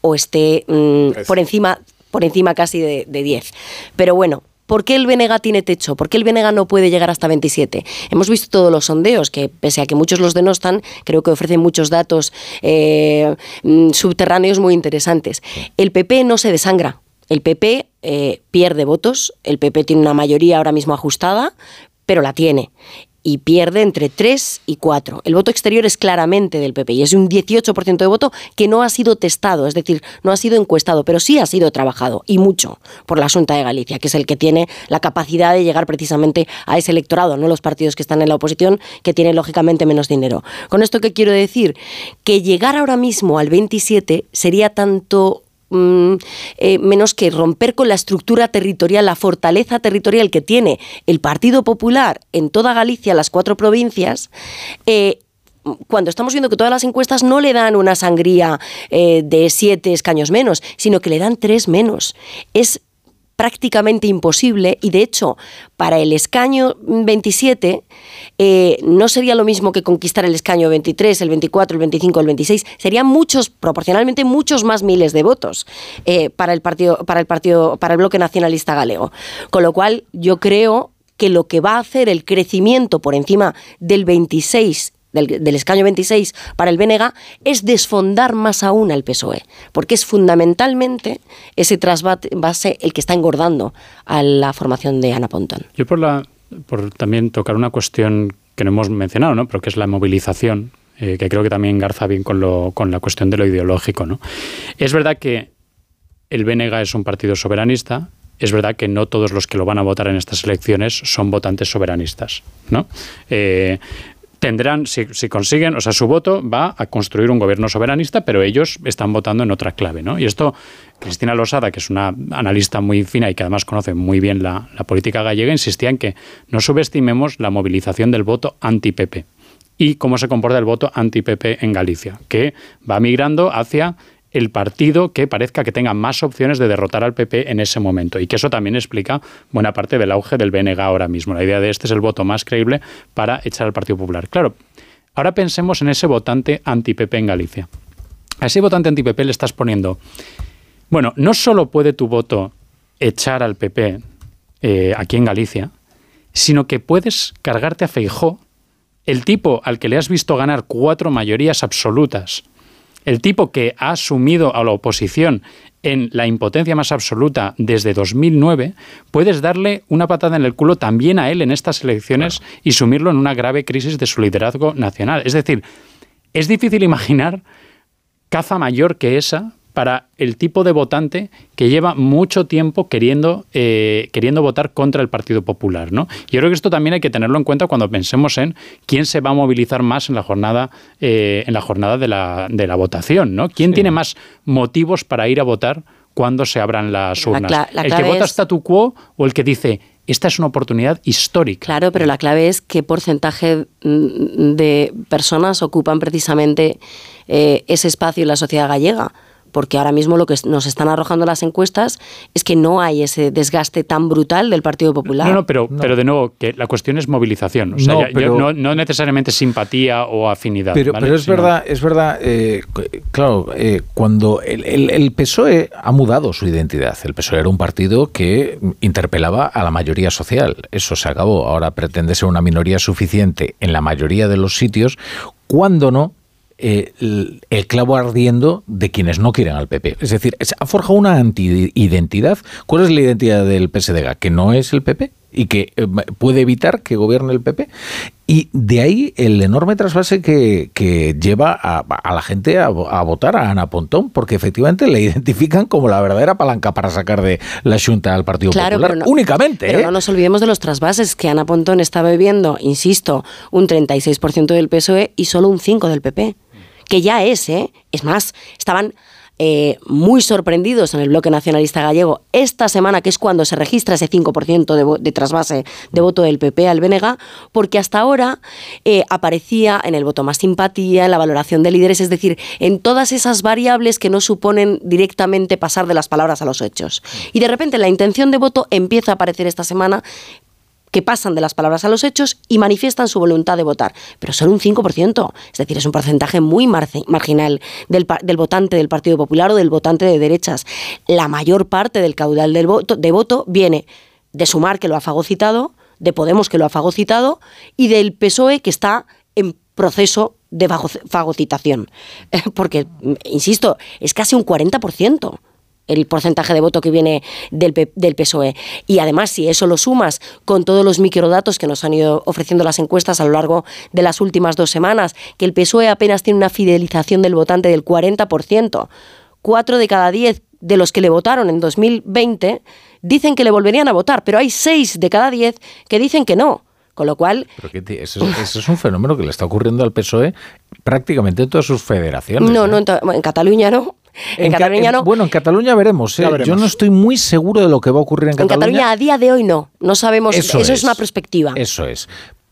Speaker 2: o esté mm, por encima por encima casi de, de 10. Pero bueno, ¿Por qué el Benega tiene techo? ¿Por qué el Benega no puede llegar hasta 27? Hemos visto todos los sondeos, que pese a que muchos los denostan, creo que ofrecen muchos datos eh, mm, subterráneos muy interesantes. El PP no se desangra. El PP eh, pierde votos, el PP tiene una mayoría ahora mismo ajustada, pero la tiene y pierde entre 3 y 4. El voto exterior es claramente del PP y es un 18% de voto que no ha sido testado, es decir, no ha sido encuestado, pero sí ha sido trabajado y mucho por la Junta de Galicia, que es el que tiene la capacidad de llegar precisamente a ese electorado, no los partidos que están en la oposición, que tienen lógicamente menos dinero. Con esto qué quiero decir que llegar ahora mismo al 27 sería tanto Mm, eh, menos que romper con la estructura territorial, la fortaleza territorial que tiene el Partido Popular en toda Galicia, las cuatro provincias, eh, cuando estamos viendo que todas las encuestas no le dan una sangría eh, de siete escaños menos, sino que le dan tres menos. Es prácticamente imposible y de hecho para el escaño 27 eh, no sería lo mismo que conquistar el escaño 23, el 24, el 25, el 26, serían muchos, proporcionalmente muchos más miles de votos eh, para el partido, para el partido, para el bloque nacionalista galego. Con lo cual yo creo que lo que va a hacer el crecimiento por encima del 26 del, escaño 26 para el BNG es desfondar más aún al PSOE, porque es fundamentalmente ese trasvase el que está engordando a la formación de Ana Pontón.
Speaker 3: Yo por, la, por también tocar una cuestión que no hemos mencionado, ¿no? pero que es la movilización, eh, que creo que también engarza bien con, lo, con la cuestión de lo ideológico. ¿no? Es verdad que el BNG es un partido soberanista, es verdad que no todos los que lo van a votar en estas elecciones son votantes soberanistas, ¿no? Eh, tendrán, si, si, consiguen, o sea, su voto va a construir un gobierno soberanista, pero ellos están votando en otra clave, ¿no? Y esto, Cristina Losada, que es una analista muy fina y que además conoce muy bien la, la política gallega, insistía en que no subestimemos la movilización del voto anti-PP y cómo se comporta el voto anti-PP en Galicia, que va migrando hacia el partido que parezca que tenga más opciones de derrotar al PP en ese momento. Y que eso también explica buena parte del auge del BNG ahora mismo. La idea de este es el voto más creíble para echar al Partido Popular. Claro, ahora pensemos en ese votante anti-PP en Galicia. A ese votante anti-PP le estás poniendo, bueno, no solo puede tu voto echar al PP eh, aquí en Galicia, sino que puedes cargarte a Feijó, el tipo al que le has visto ganar cuatro mayorías absolutas el tipo que ha asumido a la oposición en la impotencia más absoluta desde 2009, puedes darle una patada en el culo también a él en estas elecciones y sumirlo en una grave crisis de su liderazgo nacional. Es decir, es difícil imaginar caza mayor que esa para el tipo de votante que lleva mucho tiempo queriendo, eh, queriendo votar contra el Partido Popular. ¿no? Yo creo que esto también hay que tenerlo en cuenta cuando pensemos en quién se va a movilizar más en la jornada, eh, en la jornada de, la, de la votación. ¿no? ¿Quién tiene más motivos para ir a votar cuando se abran las urnas? ¿El que vota statu quo o el que dice esta es una oportunidad histórica.
Speaker 2: Claro, pero la clave es qué porcentaje mm, de personas ocupan precisamente eh, ese espacio en la sociedad gallega porque ahora mismo lo que nos están arrojando las encuestas es que no hay ese desgaste tan brutal del Partido Popular.
Speaker 3: No, no, pero, pero de nuevo, que la cuestión es movilización, o sea, no, no, necesariamente simpatía o afinidad.
Speaker 1: Pero, pero es verdad, es verdad, eh, claro, eh, cuando el, el, PSOE ha mudado su identidad, el PSOE era un partido que interpelaba a la mayoría social, eso se acabó, ahora pretende ser una minoría suficiente en la mayoría de los sitios, cuando no eh, el, clavo ardiendo de quienes no quieren al PP. Es decir, ha forjado una anti-identidad. ¿Cuál es la identidad del PSDG? Que no es el PP y que eh, puede evitar que gobierne el PP. Y de ahí el enorme trasvase que, lleva a, la gente a, votar a Ana Pontón, porque efectivamente le identifican como la verdadera palanca para sacar de la Junta al Partido Popular. únicamente.
Speaker 2: Pero
Speaker 1: ¿eh?
Speaker 2: no nos olvidemos de los trasvases, que Ana Pontón está bebiendo, insisto, un 36% del PSOE y solo un 5% del PP que ya es, ¿eh? Es más, estaban eh, muy sorprendidos en el bloque nacionalista gallego esta semana, que es cuando se registra ese 5% de, trasvase de voto del PP al BNG, porque hasta ahora eh, aparecía en el voto más simpatía, en la valoración de líderes, es decir, en todas esas variables que no suponen directamente pasar de las palabras a los hechos. Y de repente la intención de voto empieza a aparecer esta semana que pasan de las palabras a los hechos y manifiestan su voluntad de votar, pero solo un 5%, es decir, es un porcentaje muy marginal del, votante del Partido Popular o del votante de derechas. La mayor parte del caudal del voto, de voto viene de Sumar, que lo ha fagocitado, de Podemos, que lo ha fagocitado, y del PSOE, que está en proceso de fagocitación. Porque, insisto, es casi un 40% el porcentaje de voto que viene del, del PSOE. Y además, si eso lo sumas con todos los microdatos que nos han ido ofreciendo las encuestas a lo largo de las últimas dos semanas, que el PSOE apenas tiene una fidelización del votante del 40%, cuatro de cada diez de los que le votaron en 2020 dicen que le volverían a votar, pero hay seis de cada diez que dicen que no. Con lo cual...
Speaker 1: eso, es un fenómeno que le está ocurriendo al PSOE prácticamente en todas sus federaciones.
Speaker 2: No, no, ¿eh? en Cataluña no. En, Cataluña no.
Speaker 1: Bueno, en Cataluña veremos, ¿eh? Yo no estoy muy seguro de lo que va a ocurrir en Cataluña.
Speaker 2: En Cataluña a día de hoy no. No sabemos. Eso, es, una perspectiva.
Speaker 1: Eso es.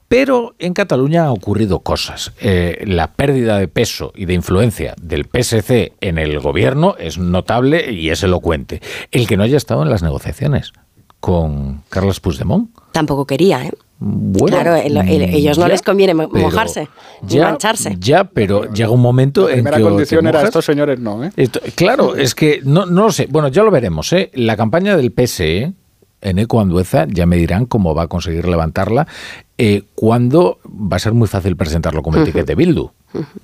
Speaker 1: Pero en Cataluña ha ocurrido cosas. Eh, la pérdida de peso y de influencia del PSC en el gobierno es notable y es elocuente. El que no haya estado en las negociaciones con Carlos Puigdemont.
Speaker 2: Tampoco quería, ¿eh? Claro, ellos no les conviene mojarse ni mancharse.
Speaker 1: Ya, pero llega un momento en que.
Speaker 4: La primera condición era estos señores no. ¿eh?
Speaker 1: claro, es que no, no lo sé. Bueno, ya lo veremos. ¿eh? La campaña del PSE en Ecoandueza, ya me dirán cómo va a conseguir levantarla, eh, cuando va a ser muy fácil presentarlo como etiquete de Bildu.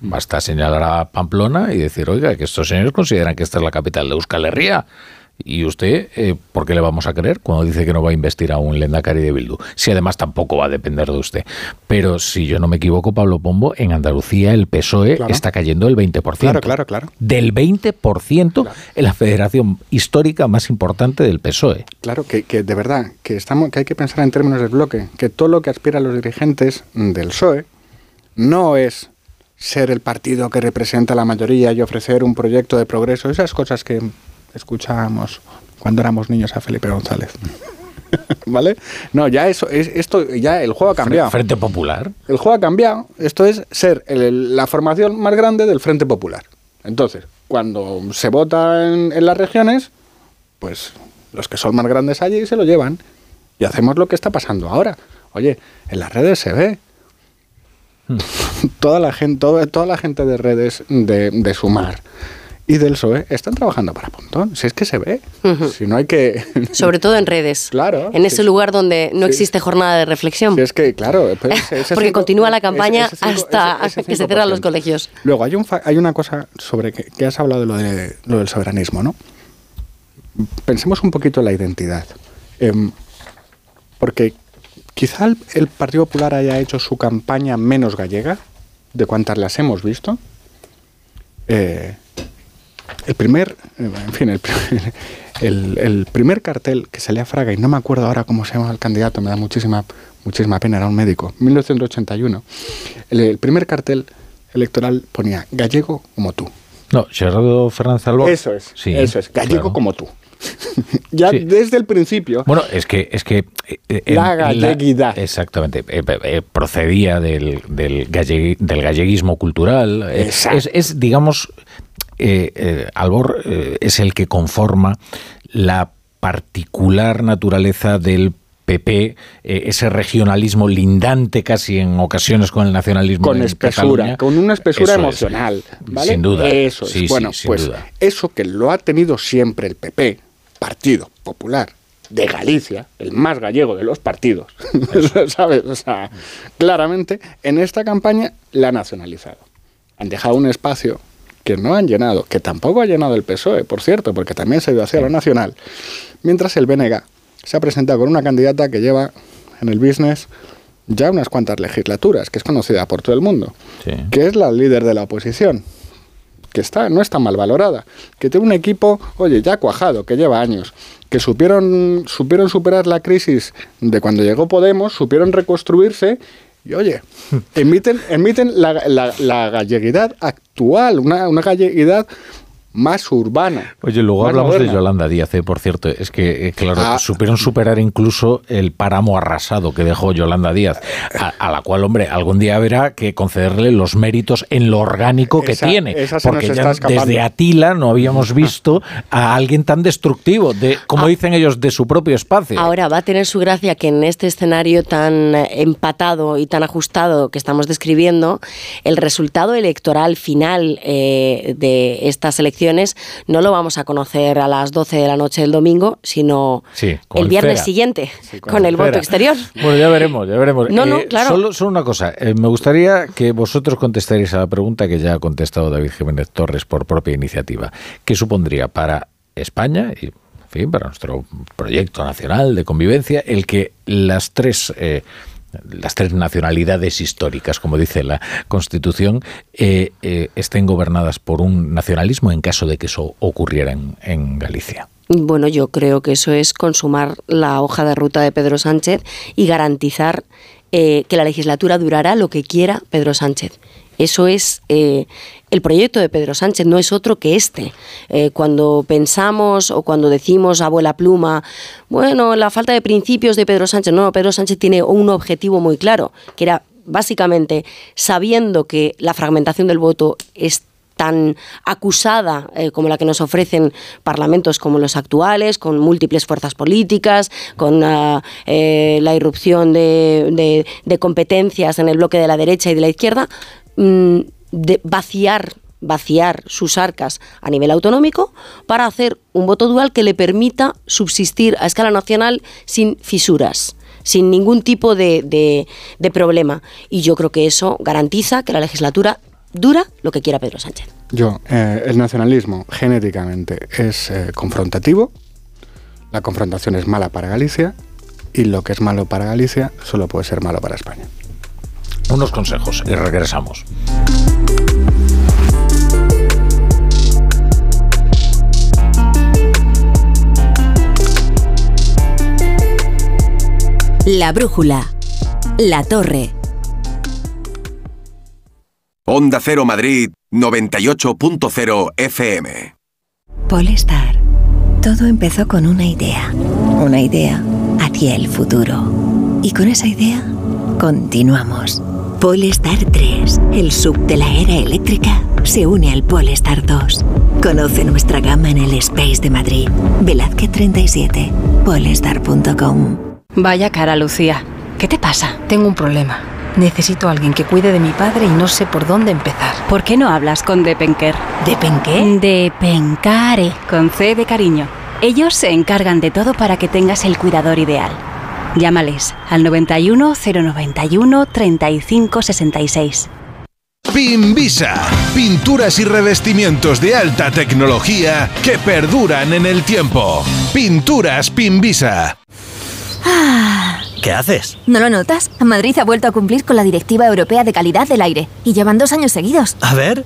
Speaker 1: Basta señalar a Pamplona y decir, oiga, que estos señores consideran que esta es la capital de Euskal Herria ¿Y usted eh, por qué le vamos a creer cuando dice que no va a investir a un Lendakari de Bildu? Si además tampoco va a depender de usted. Pero si yo no me equivoco, Pablo Pombo, en Andalucía el PSOE está cayendo el 20%.
Speaker 4: Claro, claro, claro.
Speaker 1: Del 20% en la federación histórica más importante del PSOE.
Speaker 4: Claro, que, que de verdad, que, estamos, que hay que pensar en términos del bloque, que todo lo que aspiran los dirigentes del PSOE no es ser el partido que representa a la mayoría y ofrecer un proyecto de progreso, esas cosas que escuchábamos cuando éramos niños a Felipe González. ¿Vale? No, ya eso, es, esto, ya el juego ha cambiado.
Speaker 1: Frente Popular.
Speaker 4: El juego ha cambiado. Esto es ser el- la formación más grande del Frente Popular. Entonces, cuando se vota en, en las regiones, pues los que son más grandes allí se lo llevan. Y hacemos lo que está pasando ahora. Oye, en las redes se ve. toda, la gente, toda, toda la gente de redes de, de Sumar y del PSOE están trabajando para Pontón. Si es que se ve. Si no hay que...
Speaker 2: Sobre todo en redes.
Speaker 4: Claro.
Speaker 2: En ese lugar donde no existe jornada de reflexión.
Speaker 4: Si es que, claro. pues, ese
Speaker 2: Porque
Speaker 4: cinco-
Speaker 2: continúa la campaña
Speaker 4: ese cinco-
Speaker 2: hasta
Speaker 4: ese-
Speaker 2: que se cierran los
Speaker 4: 5%.
Speaker 2: colegios.
Speaker 4: Luego, hay, un fa- hay una cosa sobre que, que has hablado de lo, de lo del soberanismo, ¿no? Pensemos un poquito en la identidad. Em, porque quizá el, el Partido Popular haya hecho su campaña menos gallega de cuantas las hemos visto. Eh, el primer, eh, en fin, el, primer- el, el primer cartel que salía a Fraga, y no me acuerdo ahora cómo se llama el candidato, me da muchísima, muchísima pena, era un médico, 1981. El, el primer cartel electoral ponía gallego como tú.
Speaker 1: No, Gerardo Fernández Albor.
Speaker 4: Eso es,
Speaker 1: Sí,
Speaker 4: eso es, gallego
Speaker 1: claro.
Speaker 4: como tú. ya
Speaker 1: Sí.
Speaker 4: desde el principio.
Speaker 1: Bueno, es que es que eh,
Speaker 4: La galleguidad.
Speaker 1: exactamente, eh, eh, procedía del, del, del galleguismo cultural. eh, es, es, digamos, eh, eh, Albor eh, es el que conforma la particular naturaleza del PP, ese regionalismo lindante casi en ocasiones con el nacionalismo
Speaker 4: con espesura, con una espesura
Speaker 1: Eso es.
Speaker 4: emocional. ¿vale?
Speaker 1: Sin duda.
Speaker 4: Eso
Speaker 1: Sí,
Speaker 4: es. Bueno,
Speaker 1: sí,
Speaker 4: pues
Speaker 1: duda.
Speaker 4: eso que lo ha tenido siempre el PP, Partido Popular de Galicia, el más gallego de los partidos, ¿sabes? O sea, claramente en esta campaña la ha nacionalizado. Han dejado un espacio que no han llenado, que tampoco ha llenado el PSOE, por cierto, porque también se ha ido hacia lo nacional, mientras el BNG se ha presentado con una candidata que lleva en el business ya unas cuantas legislaturas, que es conocida por todo el mundo, que es la líder de la oposición, que está, no está mal valorada, que tiene un equipo, oye, ya cuajado, que lleva años, que supieron, supieron superar la crisis de cuando llegó Podemos, supieron reconstruirse y, oye, emiten, emiten la, la- galleguidad actual, una, una galleguidad más urbana.
Speaker 1: Oye, luego hablamos
Speaker 4: moderna.
Speaker 1: de Yolanda Díaz, eh, por cierto. Es que, eh, claro,
Speaker 4: Ah.
Speaker 1: supieron superar incluso el páramo arrasado que dejó Yolanda Díaz, a, a la cual, hombre, algún día habrá que concederle los méritos en lo orgánico que
Speaker 4: Esa-
Speaker 1: tiene.
Speaker 4: esa se
Speaker 1: porque
Speaker 4: nos
Speaker 1: ya
Speaker 4: está escapando.
Speaker 1: desde Atila no habíamos visto a alguien tan destructivo, de, como dicen ellos, de su propio espacio.
Speaker 2: Ahora va a tener su gracia que en este escenario tan eh, empatado y tan ajustado que estamos describiendo, el resultado electoral final eh, de estas elecciones no lo vamos a conocer a las 12 de la noche del domingo, sino
Speaker 1: Sí,
Speaker 2: el viernes siguiente,
Speaker 1: Sí,
Speaker 2: con, el voto exterior.
Speaker 1: Bueno, ya veremos, ya veremos.
Speaker 2: No, no,
Speaker 1: Eh,
Speaker 2: claro.
Speaker 1: Solo, solo una cosa. eh, me gustaría que vosotros contestarais a la pregunta que ya ha contestado David Jiménez Torres por propia iniciativa. ¿Qué supondría para España y, en fin, para nuestro proyecto nacional de convivencia el que las tres... eh, las tres nacionalidades históricas, como dice la Constitución, eh, eh, estén gobernadas por un nacionalismo en caso de que eso ocurriera en, Galicia.
Speaker 2: Bueno, yo creo que eso es consumar la hoja de ruta de Pedro Sánchez y garantizar eh, que la legislatura durará lo que quiera Pedro Sánchez. Eso es el proyecto de Pedro Sánchez, no es otro que este. Eh, cuando pensamos o cuando decimos abuela pluma, bueno, la falta de principios de Pedro Sánchez, no, Pedro Sánchez tiene un objetivo muy claro, que era básicamente sabiendo que la fragmentación del voto es tan acusada eh, como la que nos ofrecen parlamentos como los actuales, con múltiples fuerzas políticas, con ah, eh, la irrupción de, competencias en el bloque de la derecha y de la izquierda, mm, de vaciar vaciar sus arcas a nivel autonómico para hacer un voto dual que le permita subsistir a escala nacional sin fisuras sin ningún tipo de, de- problema. Y yo creo que eso garantiza que la legislatura dura lo que quiera Pedro Sánchez.
Speaker 4: Yo, eh, el nacionalismo genéticamente es eh, confrontativo, la confrontación es mala para Galicia y lo que es malo para Galicia solo puede ser malo para España.
Speaker 1: Unos consejos y regresamos.
Speaker 18: La brújula. La torre.
Speaker 25: Onda Cero Madrid 98.0 FM.
Speaker 26: Polestar. Todo empezó con una idea. Una idea hacia el futuro. Y con esa idea, continuamos. Polestar 3, el sub de la era eléctrica, se une al Polestar 2. Conoce nuestra gama en el Space de Madrid. Velázquez 37, polestar.com.
Speaker 27: Vaya cara, Lucía. ¿Qué te pasa? Tengo un problema. Necesito a alguien que cuide de mi padre y no sé por dónde empezar.
Speaker 28: ¿Por qué no hablas con Depenker?
Speaker 27: ¿Depenqué?
Speaker 28: Depencare, con C de cariño. Ellos se encargan de todo para que tengas el cuidador ideal. Llámales al 91 091 35 66.
Speaker 29: Pimbisa, pinturas y revestimientos de alta tecnología que perduran en el tiempo. Pinturas Pimbisa.
Speaker 30: ¿Qué haces?
Speaker 31: ¿No lo notas? Madrid ha vuelto a cumplir con la Directiva Europea de Calidad del Aire y llevan dos años seguidos.
Speaker 30: A ver.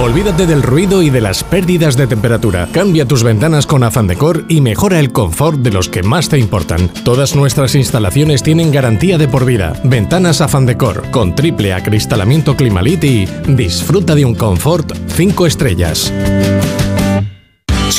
Speaker 32: Olvídate del ruido y de las pérdidas de temperatura. Cambia tus ventanas con Afan Decor y mejora el confort de los que más te importan. Todas nuestras instalaciones tienen garantía de por vida. Ventanas Afan Decor con triple acristalamiento Climalit y disfruta de un confort 5 estrellas.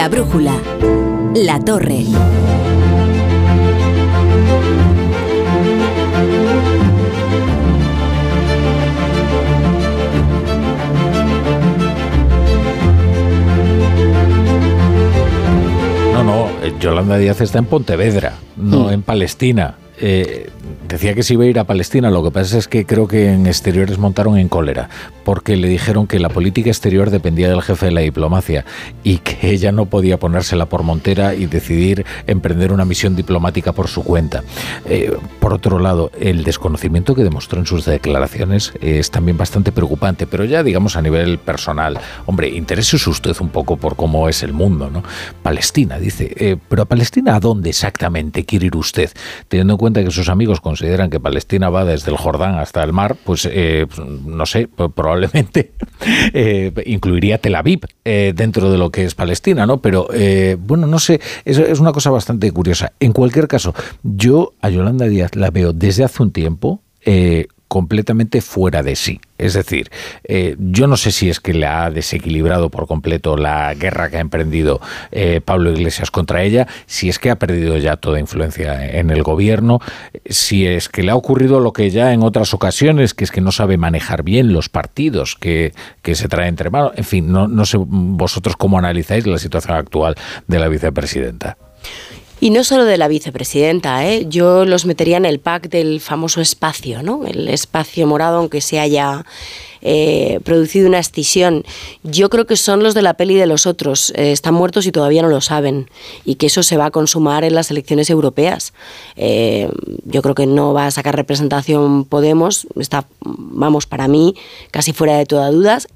Speaker 18: La brújula. La torre.
Speaker 1: No, no, eh, Yolanda Díaz está en Pontevedra, no
Speaker 24: Mm.
Speaker 1: en Palestina. Eh, decía que se iba a ir a Palestina, lo que pasa es que creo que en exteriores montaron en cólera, porque le dijeron que la política exterior dependía del jefe de la diplomacia y que ella no podía ponérsela por montera y decidir emprender una misión diplomática por su cuenta. Eh, por otro lado, el desconocimiento que demostró en sus declaraciones es también bastante preocupante, pero ya digamos a nivel personal. Hombre, interésese usted un poco por cómo es el mundo, ¿no? Palestina, dice, eh, pero a Palestina ¿a dónde exactamente quiere ir usted? Teniendo en cuenta que sus amigos consideran que Palestina va desde el Jordán hasta el mar, pues eh, pues, no sé, probablemente eh, incluiría Tel Aviv eh, dentro de lo que es Palestina, ¿no? Pero eh, bueno, no sé, es, es una cosa bastante curiosa. En cualquier caso, yo a Yolanda Díaz la veo desde hace un tiempo eh, completamente fuera de sí. Es decir, eh, yo no sé si es que le ha desequilibrado por completo la guerra que ha emprendido eh, Pablo Iglesias contra ella, si es que ha perdido ya toda influencia en el gobierno, si es que le ha ocurrido lo que ya en otras ocasiones, que es que no sabe manejar bien los partidos que, que se trae entre manos. En fin, no, no sé vosotros cómo analizáis la situación actual de la vicepresidenta.
Speaker 2: Y no solo de la vicepresidenta, ¿eh? yo los metería en el pack del famoso espacio, ¿no? El espacio morado, aunque se haya eh, producido una escisión. Yo creo que son los de la peli de los otros. Eh, están muertos y todavía no lo saben. Y que eso se va a consumar en las elecciones europeas. Eh, yo creo que no va a sacar representación Podemos. Está, vamos, para mí, casi fuera de toda dudas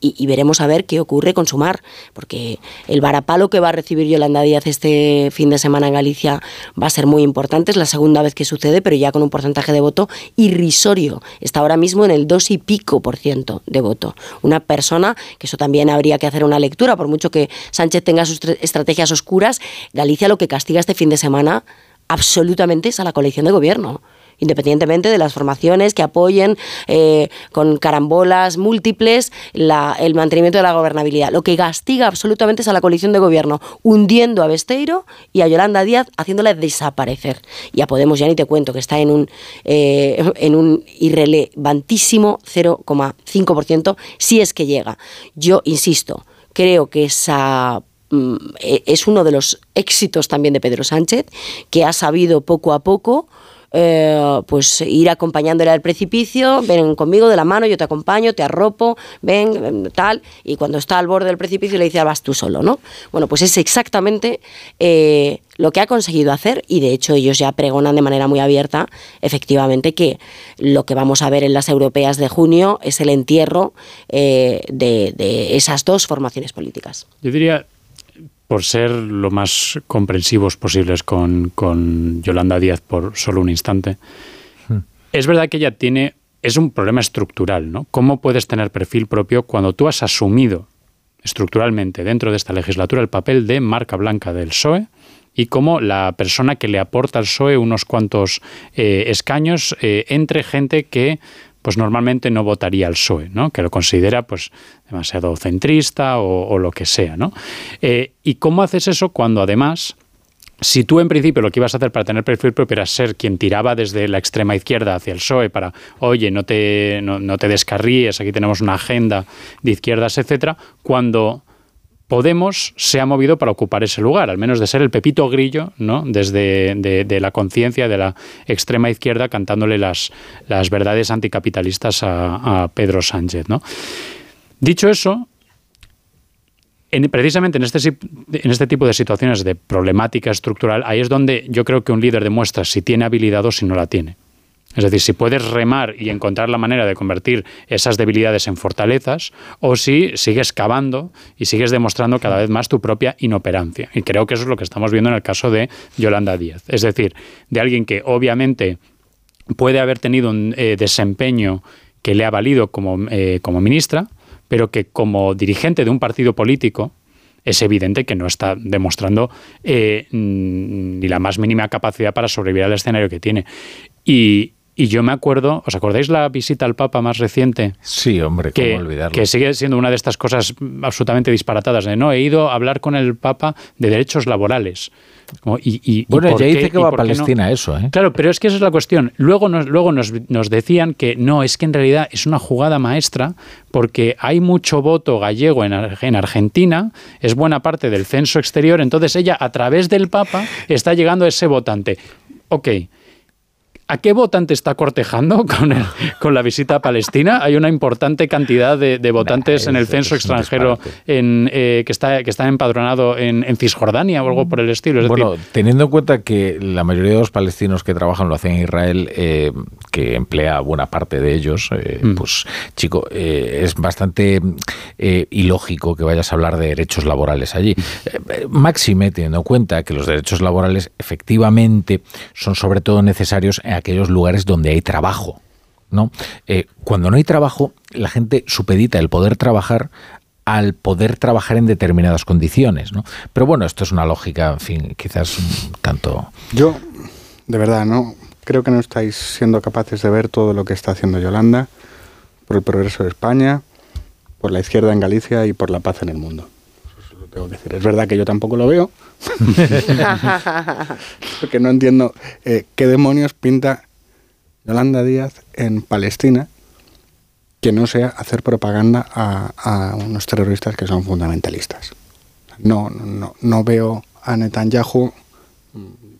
Speaker 2: y, veremos a ver qué ocurre con Sumar, porque el varapalo que va a recibir Yolanda Díaz este fin de semana en Galicia va a ser muy importante, es la segunda vez que sucede, pero ya con un porcentaje de voto irrisorio, está ahora mismo en el dos y pico por ciento de voto. Una persona, que eso también habría que hacer una lectura, por mucho que Sánchez tenga sus estrategias oscuras, Galicia lo que castiga este fin de semana absolutamente es a la coalición de gobierno independientemente de las formaciones que apoyen eh, con carambolas múltiples el mantenimiento de la gobernabilidad. Lo que castiga absolutamente es a la coalición de gobierno, hundiendo a Besteiro y a Yolanda Díaz, haciéndola desaparecer. Y a Podemos ya ni te cuento, que está en un, eh, en un irrelevantísimo 0,5%, si es que llega. Yo insisto, creo que esa mm, e, es uno de los éxitos también de Pedro Sánchez, que ha sabido poco a poco eh, pues ir acompañándole al precipicio, ven conmigo de la mano, yo te acompaño, te arropo, ven, tal, y cuando está al borde del precipicio le dice, ah, vas tú solo, ¿no? Bueno, pues es exactamente eh, lo que ha conseguido hacer y de hecho ellos ya pregonan de manera muy abierta, efectivamente, que lo que vamos a ver en las europeas de junio es el entierro eh, de, de esas dos formaciones políticas.
Speaker 3: Yo diría, por ser lo más comprensivos posibles con, Yolanda Díaz por solo un instante, hmm. es verdad que ella tiene, es un problema estructural, ¿no? ¿Cómo puedes tener perfil propio cuando tú has asumido estructuralmente dentro de esta legislatura el papel de marca blanca del PSOE? y como la persona que le aporta al PSOE unos cuantos eh, escaños eh, entre gente que pues normalmente no votaría al PSOE, ¿no? que lo considera pues demasiado centrista o, lo que sea. ¿no? Eh, ¿Y cómo haces eso cuando además si tú en principio lo que ibas a hacer para tener perfil propio era ser quien tiraba desde la extrema izquierda hacia el PSOE para, oye, no te, no, te descarríes, aquí tenemos una agenda de izquierdas, etcétera, cuando Podemos se ha movido para ocupar ese lugar, al menos de ser el pepito grillo, ¿no? Desde de, la conciencia de la extrema izquierda cantándole las, las verdades anticapitalistas a, Pedro Sánchez. Dicho eso, precisamente en este, en este tipo de situaciones de problemática estructural, ahí es donde yo creo que un líder demuestra si tiene habilidad o si no la tiene. Es decir, si puedes remar y encontrar la manera de convertir esas debilidades en fortalezas, o si sigues cavando y sigues demostrando cada vez más tu propia inoperancia. Y creo que eso es lo que estamos viendo en el caso de Yolanda Díaz. Es decir, de alguien que obviamente puede haber tenido un eh, desempeño que le ha valido como, eh, como ministra, pero que como dirigente de un partido político, es evidente que no está demostrando eh, ni la más mínima capacidad para sobrevivir al escenario que tiene. Y, y yo me acuerdo, ¿os acordáis la visita al Papa más reciente?
Speaker 1: Sí, hombre,
Speaker 3: que,
Speaker 1: cómo olvidarlo.
Speaker 3: Que sigue siendo una de estas cosas absolutamente disparatadas. De, no, he ido a hablar con el Papa de derechos laborales.
Speaker 1: y, bueno, ya dice que va a Palestina eso, ¿eh?
Speaker 3: Claro, pero es que esa es la cuestión. Luego, nos, luego nos, nos, decían que no, es que en realidad es una jugada maestra porque hay mucho voto gallego en, en Argentina, es buena parte del censo exterior, entonces ella a través del Papa está llegando a ese votante. Ok, ¿A qué votante está cortejando con, con la visita a Palestina? Hay una importante cantidad de, votantes en el censo extranjero en, eh, que, está, que está empadronado en, Cisjordania o algo por el estilo.
Speaker 1: bueno, teniendo en cuenta que la mayoría de los palestinos que trabajan lo hacen en Israel, eh, que emplea buena parte de ellos, eh, mm. pues chico, es bastante ilógico que vayas a hablar de derechos laborales allí. máxime, teniendo en cuenta que los derechos laborales efectivamente son sobre todo necesarios en aquellos lugares donde hay trabajo. ¿no? Eh, cuando no hay trabajo, la gente supedita el poder trabajar al poder trabajar en determinadas condiciones. ¿no? Pero bueno, esto es una lógica, en fin, quizás un tanto...
Speaker 4: Yo, de verdad, no creo que no estáis siendo capaces de ver todo lo que está haciendo Yolanda por el progreso de España, por la izquierda en Galicia y por la paz en el mundo. Eso lo tengo que decir. Es verdad que yo tampoco lo veo, Porque no entiendo eh, qué demonios pinta Yolanda Díaz en Palestina que no sea hacer propaganda a, unos terroristas que son fundamentalistas. No, no, no veo a Netanyahu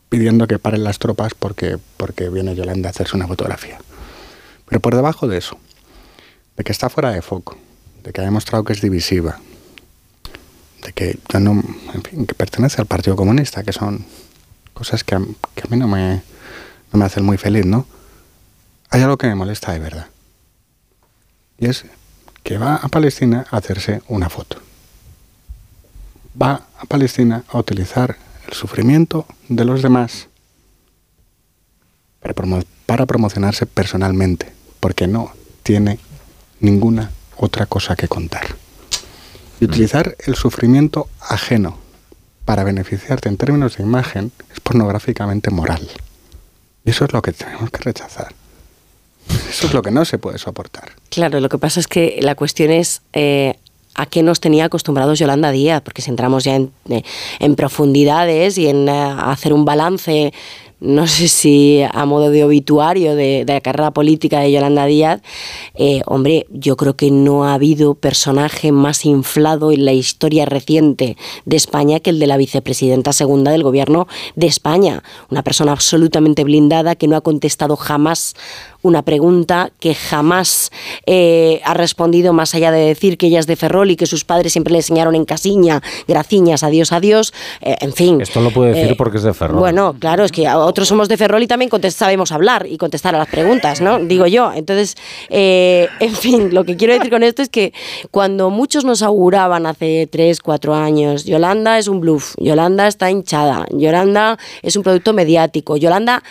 Speaker 4: pidiendo que paren las tropas porque, porque viene Yolanda a hacerse una fotografía. Pero por debajo de eso, de que está fuera de foco, de que ha demostrado que es divisiva, de que no, en fin, que pertenece al Partido Comunista, que son cosas que a, mí no me, no me hacen muy feliz, ¿no? Hay algo que me molesta de verdad. Y es que va a Palestina a hacerse una foto. Va a Palestina a utilizar el sufrimiento de los demás para, para promocionarse personalmente, porque no tiene ninguna otra cosa que contar. Y utilizar el sufrimiento ajeno para beneficiarte en términos de imagen es pornográficamente moral. Y eso es lo que tenemos que rechazar. Eso es lo que no se puede soportar.
Speaker 2: Claro, lo que pasa es que la cuestión es eh, a qué nos tenía acostumbrados Yolanda Díaz, porque si entramos ya en, eh, profundidades y en eh, hacer un balance no sé si a modo de obituario de, la carrera política de Yolanda Díaz, eh, hombre, yo creo que no ha habido personaje más inflado en la historia reciente de España que el de la vicepresidenta segunda del gobierno de España. Una persona absolutamente blindada que no ha contestado jamás una pregunta que jamás eh, ha respondido más allá de decir que ella es de Ferrol y que sus padres siempre le enseñaron en casiña, graciñas, adiós, adiós, eh, en fin.
Speaker 1: Esto lo puede decir
Speaker 2: eh,
Speaker 1: porque es de Ferrol.
Speaker 2: Bueno, claro, es que otros somos de Ferrol y también sabemos hablar y contestar a las preguntas, ¿no? Digo yo. Entonces, en fin, lo que quiero decir con esto es que cuando muchos nos auguraban hace tres, cuatro años, Yolanda es un bluff, Yolanda está hinchada, Yolanda es un producto mediático, Yolanda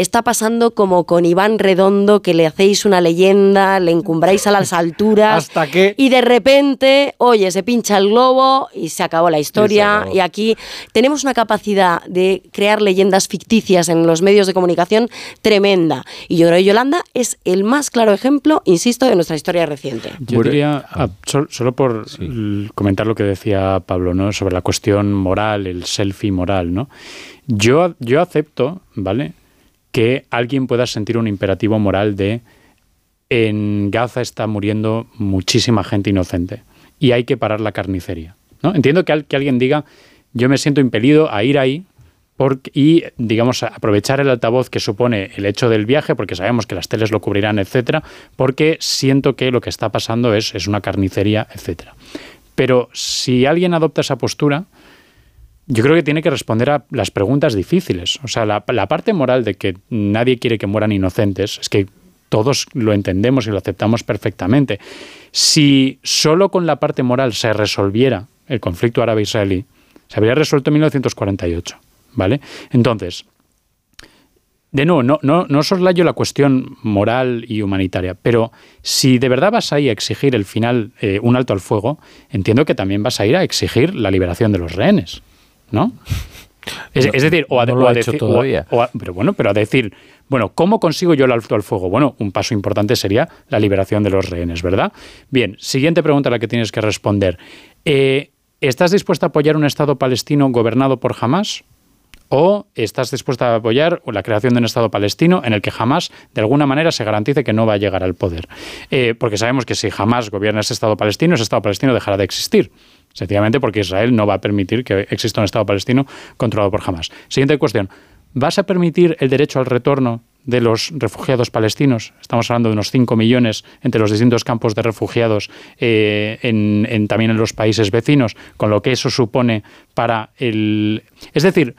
Speaker 2: está pasando como con Iván Redondo, que le hacéis una leyenda, le encumbráis a las alturas.
Speaker 1: Hasta que.
Speaker 2: Y de repente, oye, se pincha el globo y se acabó la historia. Y, aquí tenemos una capacidad de crear leyendas ficticias en los medios de comunicación tremenda. Y yo creo que Yolanda es el más claro ejemplo, insisto, de nuestra historia reciente.
Speaker 3: Yo diría, ah, sol- solo por comentar lo que decía Pablo, ¿no? Sobre la cuestión moral, el selfie moral, ¿no? Yo, yo acepto, ¿vale? Que alguien pueda sentir un imperativo moral de en Gaza está muriendo muchísima gente inocente y hay que parar la carnicería, ¿no? Entiendo que, al- que alguien diga, yo me siento impelido a ir ahí porque, y, digamos, aprovechar el altavoz que supone el hecho del viaje, porque sabemos que las teles lo cubrirán, etcétera, porque siento que lo que está pasando es, es una carnicería, etcétera. Pero si alguien adopta esa postura, yo creo que tiene que responder a las preguntas difíciles. O sea, la, parte moral de que nadie quiere que mueran inocentes es que todos lo entendemos y lo aceptamos perfectamente. Si solo con la parte moral se resolviera el conflicto árabe-israelí, se habría resuelto en 1948. ¿Vale? Entonces, de nuevo, no, no, no soslayo la cuestión moral y humanitaria, pero si de verdad vas a ir a exigir el final, eh, un alto al fuego, entiendo que también vas a ir a exigir la liberación de los rehenes, ¿no? Es,
Speaker 1: No,
Speaker 3: es decir, o a,
Speaker 1: no
Speaker 3: o
Speaker 1: lo
Speaker 3: a
Speaker 1: ha hecho
Speaker 3: deci- o a-
Speaker 1: todavía.
Speaker 3: o a- pero bueno, pero a decir, bueno, ¿cómo consigo yo el alto al fuego? Bueno, un paso importante sería la liberación de los rehenes, ¿verdad? Bien, siguiente pregunta a la que tienes que responder. Eh, ¿Estás dispuesta a apoyar un Estado palestino gobernado por Hamas? ¿O estás dispuesta a apoyar la creación de un Estado palestino en el que jamás, de alguna manera, se garantice que no va a llegar al poder? Eh, porque sabemos que si jamás gobierna ese Estado palestino, ese Estado palestino dejará de existir. Sencillamente porque Israel no va a permitir que exista un Estado palestino controlado por Hamas. Siguiente cuestión. ¿Vas a permitir el derecho al retorno de los refugiados palestinos? Estamos hablando de unos 5 millones entre los distintos campos de refugiados eh, en- en- también en los países vecinos, con lo que eso supone para el... Es decir,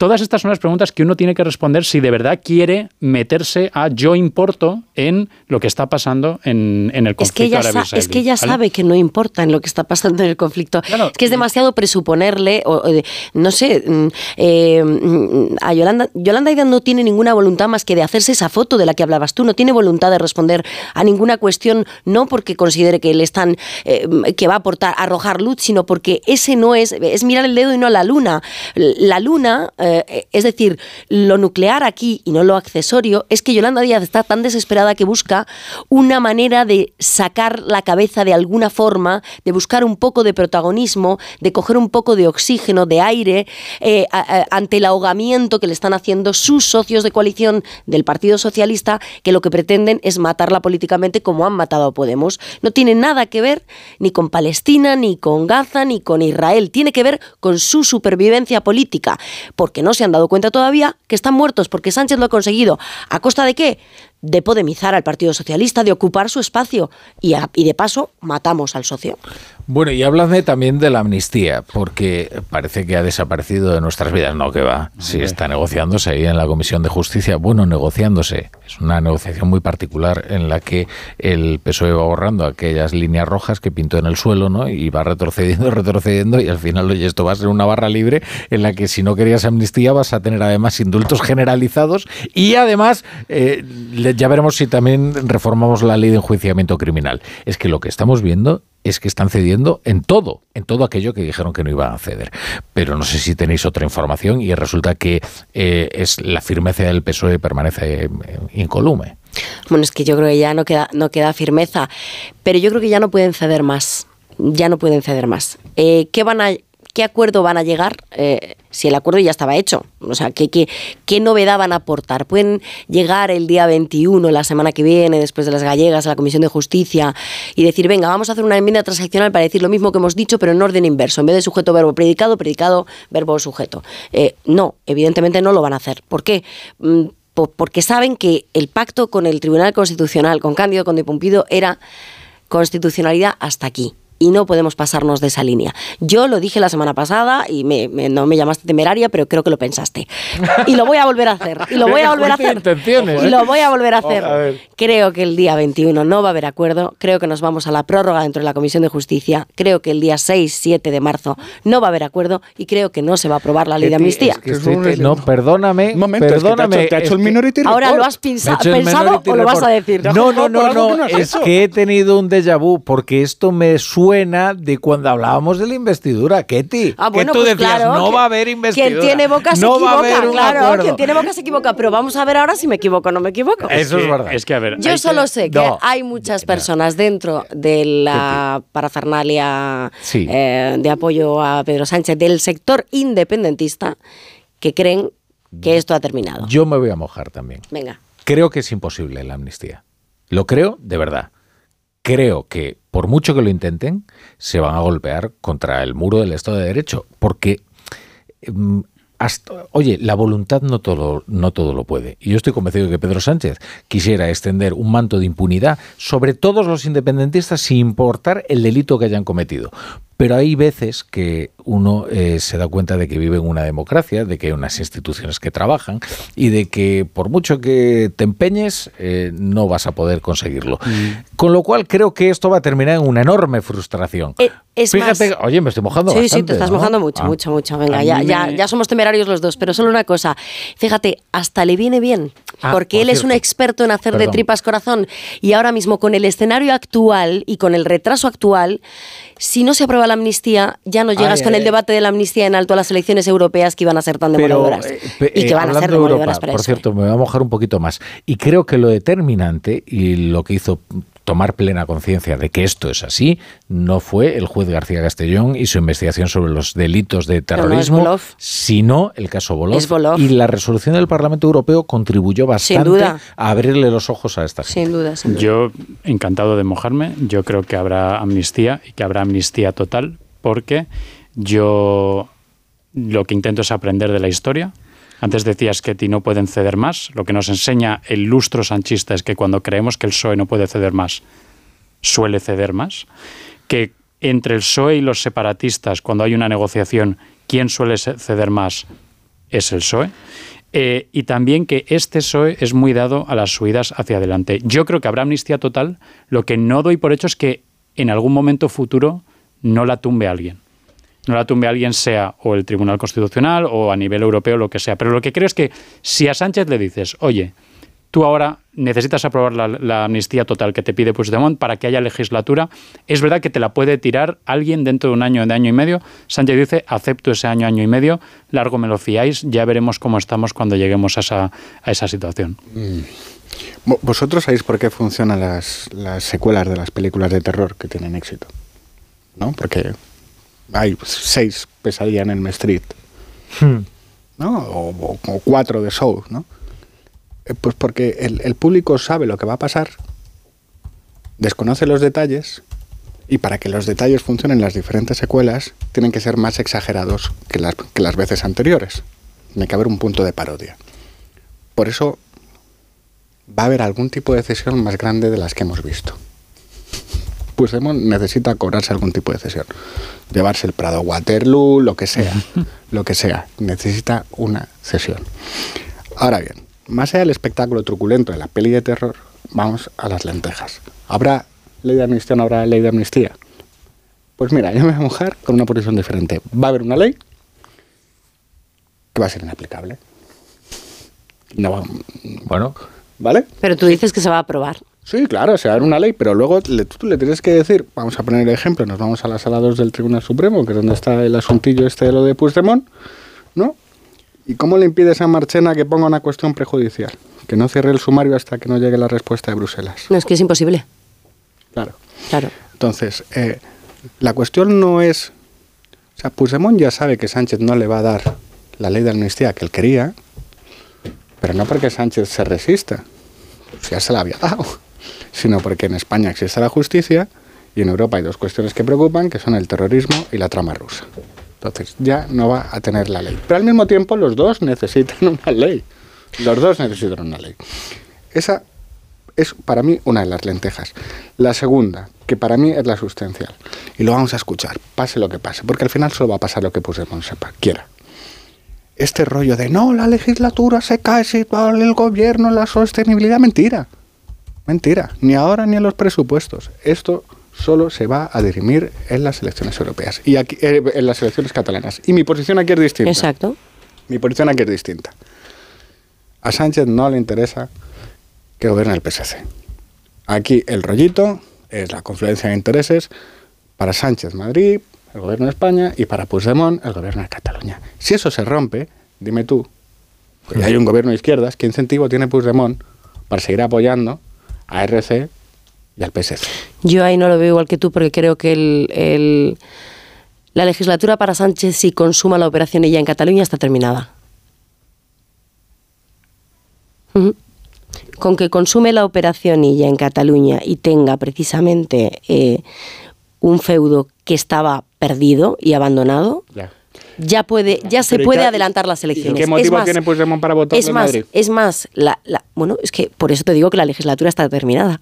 Speaker 3: Todas estas son las preguntas que uno tiene que responder si de verdad quiere meterse a yo importo en lo que está pasando en, en el
Speaker 2: Es
Speaker 3: conflicto
Speaker 2: que, ella sa- es que ella
Speaker 3: ¿vale?
Speaker 2: sabe que no importa en lo que está pasando en el conflicto. es que es demasiado presuponerle, o, o no sé, mm, eh, mm, a Yolanda. Yolanda Díaz no tiene ninguna voluntad más que de hacerse esa foto de la que hablabas tú. No tiene voluntad de responder a ninguna cuestión, no porque considere que le están, eh, que va a aportar, arrojar luz, sino porque ese no es, es mirar el dedo y no la luna. La luna, eh, es decir, lo nuclear aquí y no lo accesorio, es que Yolanda Díaz está tan desesperada que busca una manera de sacar la cabeza de alguna forma, de buscar un poco de protagonismo, de coger un poco de oxígeno, de aire, eh, ante el ahogamiento que le están haciendo sus socios de coalición del Partido Socialista, que lo que pretenden es matarla políticamente como han matado a Podemos. No tiene nada que ver ni con Palestina, ni con Gaza, ni con Israel. Tiene que ver con su supervivencia política, porque que no se han dado cuenta todavía, que están muertos porque Sánchez lo ha conseguido. ¿A costa de qué? De podemizar al Partido Socialista, de ocupar su espacio y, y de paso matamos al socio.
Speaker 1: Bueno, y háblame también de la amnistía, porque parece que ha desaparecido de nuestras vidas. No, que va. Sí, está negociándose ahí en la Comisión de Justicia. Bueno, negociándose. Es una negociación muy particular en la que el PSOE va borrando aquellas líneas rojas que pintó en el suelo, ¿no? Y va retrocediendo, retrocediendo, y al final, oye, esto va a ser una barra libre en la que si no querías amnistía vas a tener además indultos generalizados y además eh, ya veremos si también reformamos la ley de enjuiciamiento criminal. Es que lo que estamos viendo es que están cediendo en todo, en todo aquello que dijeron que no iban a ceder. Pero no sé si tenéis otra información y resulta que eh, es la firmeza del PSOE permanece eh, incolume.
Speaker 2: Bueno, es que yo creo que ya no queda, no queda firmeza, pero yo creo que ya no pueden ceder más. Ya no pueden ceder más. Eh, ¿Qué van a ¿qué acuerdo van a llegar eh, si el acuerdo ya estaba hecho? O sea, ¿qué, ¿qué, qué, novedad van a aportar? ¿Pueden llegar el día 21, la semana que viene, después de las gallegas, a la Comisión de Justicia y decir, venga, vamos a hacer una enmienda transaccional para decir lo mismo que hemos dicho, pero en orden inverso? En vez de sujeto, verbo, predicado, predicado, verbo, sujeto. Eh, no, evidentemente no lo van a hacer. ¿Por qué? Mm, porque saben que el pacto con el Tribunal Constitucional, con Cándido Conde Pumpido, era constitucionalidad hasta aquí y no podemos pasarnos de esa línea. Yo lo dije la semana pasada y me, no me llamaste temeraria, pero creo que lo pensaste. Y lo voy a volver a hacer. Y lo voy a volver a hacer. Y lo voy a volver a hacer. Creo que el día 21 no va a haber acuerdo. Creo que nos vamos a la prórroga dentro de la Comisión de Justicia. Creo que el día 6, 7 de marzo no va a haber acuerdo y creo que no se va a aprobar la ley de amnistía.
Speaker 1: no, perdóname. perdóname.
Speaker 4: te ha hecho, el minority
Speaker 2: Ahora lo has pensado o lo vas a decir.
Speaker 1: No, no, no, no. Es que he tenido un déjà vu porque esto me suena de cuando hablábamos de la investidura, Ketty.
Speaker 2: Ah, bueno,
Speaker 1: que tú
Speaker 2: pues
Speaker 1: decías,
Speaker 2: claro,
Speaker 1: no va a haber investidura.
Speaker 2: Quien tiene boca se
Speaker 1: no
Speaker 2: equivoca,
Speaker 1: va a haber
Speaker 2: claro.
Speaker 1: acuerdo.
Speaker 2: Quien tiene boca se equivoca, pero vamos a ver ahora si me equivoco o no me equivoco.
Speaker 1: Eso es, verdad.
Speaker 3: Es que, a ver,
Speaker 2: Yo solo
Speaker 3: que...
Speaker 2: sé que
Speaker 1: no.
Speaker 2: hay muchas personas dentro de la parafernalia
Speaker 1: sí.
Speaker 2: eh, de apoyo a Pedro Sánchez del sector independentista que creen que esto ha terminado.
Speaker 1: Yo me voy a mojar también.
Speaker 2: Venga.
Speaker 1: Creo que es imposible la amnistía. Lo creo de verdad. Creo que por mucho que lo intenten, se van a golpear contra el muro del Estado de Derecho, porque mm, hasta, oye, la voluntad no todo, no todo lo puede. Y yo estoy convencido de que Pedro Sánchez quisiera extender un manto de impunidad sobre todos los independentistas sin importar el delito que hayan cometido. Pero hay veces que uno eh, se da cuenta de que vive en una democracia, de que hay unas instituciones que trabajan y de que por mucho que te empeñes, eh, no vas a poder conseguirlo. Mm. Con lo cual creo que esto va a terminar en una enorme frustración.
Speaker 2: Eh, es
Speaker 1: Fíjate,
Speaker 2: más,
Speaker 1: oye, me estoy mojando
Speaker 2: sí,
Speaker 1: bastante.
Speaker 2: Sí, te estás
Speaker 1: ¿no?
Speaker 2: mojando mucho,
Speaker 1: ah.
Speaker 2: mucho, mucho. Venga, ya, ya, ya somos temerarios los dos, pero solo una cosa. Fíjate, hasta le viene bien,
Speaker 1: Ah,
Speaker 2: porque
Speaker 1: por
Speaker 2: él es un experto en hacer
Speaker 1: Perdón.
Speaker 2: de tripas corazón y ahora mismo con el escenario actual y con el retraso actual, si no se aprueba la amnistía, ya no llegas
Speaker 1: Ay,
Speaker 2: con
Speaker 1: ay,
Speaker 2: el debate de la amnistía en alto a las elecciones europeas que iban a ser tan
Speaker 1: Pero,
Speaker 2: demoradoras.
Speaker 1: eh,
Speaker 2: y que
Speaker 1: eh,
Speaker 2: van a ser
Speaker 1: de Europa,
Speaker 2: demoradoras para
Speaker 1: por
Speaker 2: eso.
Speaker 1: cierto, me voy a mojar un poquito más. Y creo que lo determinante y lo que hizo tomar plena conciencia de que esto es así no fue el juez García Castellón y su investigación sobre los delitos de terrorismo, sino el caso Bolov. Y la resolución del Parlamento Europeo contribuyó bastante
Speaker 2: duda.
Speaker 1: a abrirle los ojos a esta gente.
Speaker 2: Sin duda, sin duda.
Speaker 3: Yo, encantado de mojarme, yo creo que habrá amnistía y que habrá amnistía total, porque yo lo que intento es aprender de la historia. Antes decías que ti no pueden ceder más. Lo que nos enseña el lustro sanchista es que cuando creemos que el PSOE no puede ceder más, suele ceder más. Que entre el PSOE y los separatistas, cuando hay una negociación, ¿quién suele ceder más? Es el PSOE. Eh, y también que este PSOE es muy dado a las subidas hacia adelante. Yo creo que habrá amnistía total. Lo que no doy por hecho es que en algún momento futuro no la tumbe alguien. No la tumbe alguien, sea o el Tribunal Constitucional o a nivel europeo, lo que sea. Pero lo que creo es que si a Sánchez le dices, oye, tú ahora necesitas aprobar la, amnistía total que te pide Puigdemont para que haya legislatura, es verdad que te la puede tirar alguien dentro de un año, de año y medio. Sánchez dice, acepto ese año, año y medio, largo me lo fiáis, ya veremos cómo estamos cuando lleguemos a esa, a esa situación.
Speaker 4: Vo- ¿Vosotros sabéis por qué funcionan las, las secuelas de las películas de terror que tienen éxito? ¿No? Porque hay seis pesadillas en Elm Street, ¿no? O, o- o cuatro de Show, ¿no? Eh, Pues porque el, el público sabe lo que va a pasar, desconoce los detalles y para que los detalles funcionen las diferentes secuelas tienen que ser más exagerados que las, que las veces anteriores. Tiene que haber un punto de parodia. Por eso va a haber algún tipo de cesión más grande de las que hemos visto. Puigdemont necesita cobrarse algún tipo de cesión. Llevarse el Prado Waterloo, lo que sea, lo que sea. Necesita una cesión. Ahora bien, más allá del espectáculo truculento de la peli de terror, vamos a las lentejas. ¿Habrá ley de amnistía o no habrá ley de amnistía? Pues mira, yo me voy a mojar con una posición diferente. Va a haber una ley que va a ser inaplicable. No va,
Speaker 1: bueno,
Speaker 4: ¿vale?
Speaker 2: Pero tú dices que se va a aprobar.
Speaker 4: Sí, claro, se va a dar una ley, pero luego le, tú le tienes que decir, vamos a poner el ejemplo, nos vamos a la sala 2 del Tribunal Supremo, que es donde está el asuntillo este de lo de Puigdemont, ¿no? ¿Y cómo le impides a Marchena que ponga una cuestión prejudicial? Que no cierre el sumario hasta que no llegue la respuesta de Bruselas.
Speaker 2: No, es que es imposible.
Speaker 4: Claro.
Speaker 2: Claro.
Speaker 4: Entonces, eh, la cuestión no es... O sea, Puigdemont ya sabe que Sánchez no le va a dar la ley de amnistía que él quería, pero no porque Sánchez se resista, pues ya se la había dado, sino porque en España existe la justicia y en Europa hay dos cuestiones que preocupan, que son el terrorismo y la trama rusa. Entonces ya no va a tener la ley. Pero al mismo tiempo los dos necesitan una ley. Los dos necesitan una ley. Esa es para mí una de las lentejas. La segunda, que para mí es la sustancial. Y lo vamos a escuchar, pase lo que pase, porque al final solo va a pasar lo que Puigdemont sepa, quiera este rollo de no, la legislatura se cae si el gobierno, la sostenibilidad, mentira. Mentira, ni ahora ni en los presupuestos. Esto solo se va a dirimir en las elecciones europeas y aquí, eh, en las elecciones catalanas. Y mi posición aquí es distinta.
Speaker 2: Exacto.
Speaker 4: Mi posición aquí es distinta. A Sánchez no le interesa que gobierne el PSC. Aquí el rollito es la confluencia de intereses para Sánchez Madrid, el gobierno de España, y para Puigdemont, el gobierno de Cataluña. Si eso se rompe, dime tú, que hay un gobierno de izquierdas, ¿qué incentivo tiene Puigdemont para seguir apoyando a RC y al PSC?
Speaker 2: Yo ahí no lo veo igual que tú porque creo que el, el- la legislatura para Sánchez, si consuma la operación ella en Cataluña, está terminada. Con que consume la operación ella en Cataluña y tenga precisamente eh, un feudo que estaba perdido y abandonado.
Speaker 4: Ya
Speaker 2: puede, ya se
Speaker 4: Pero ¿y
Speaker 2: puede adelantar las
Speaker 4: ¿Y
Speaker 2: elecciones.
Speaker 4: qué
Speaker 2: Es
Speaker 4: motivo
Speaker 2: más,
Speaker 4: tiene Puigdemont para votar
Speaker 2: es
Speaker 4: en
Speaker 2: más,
Speaker 4: Madrid?
Speaker 2: es más, la, la- bueno, es que por eso te digo que la legislatura está terminada.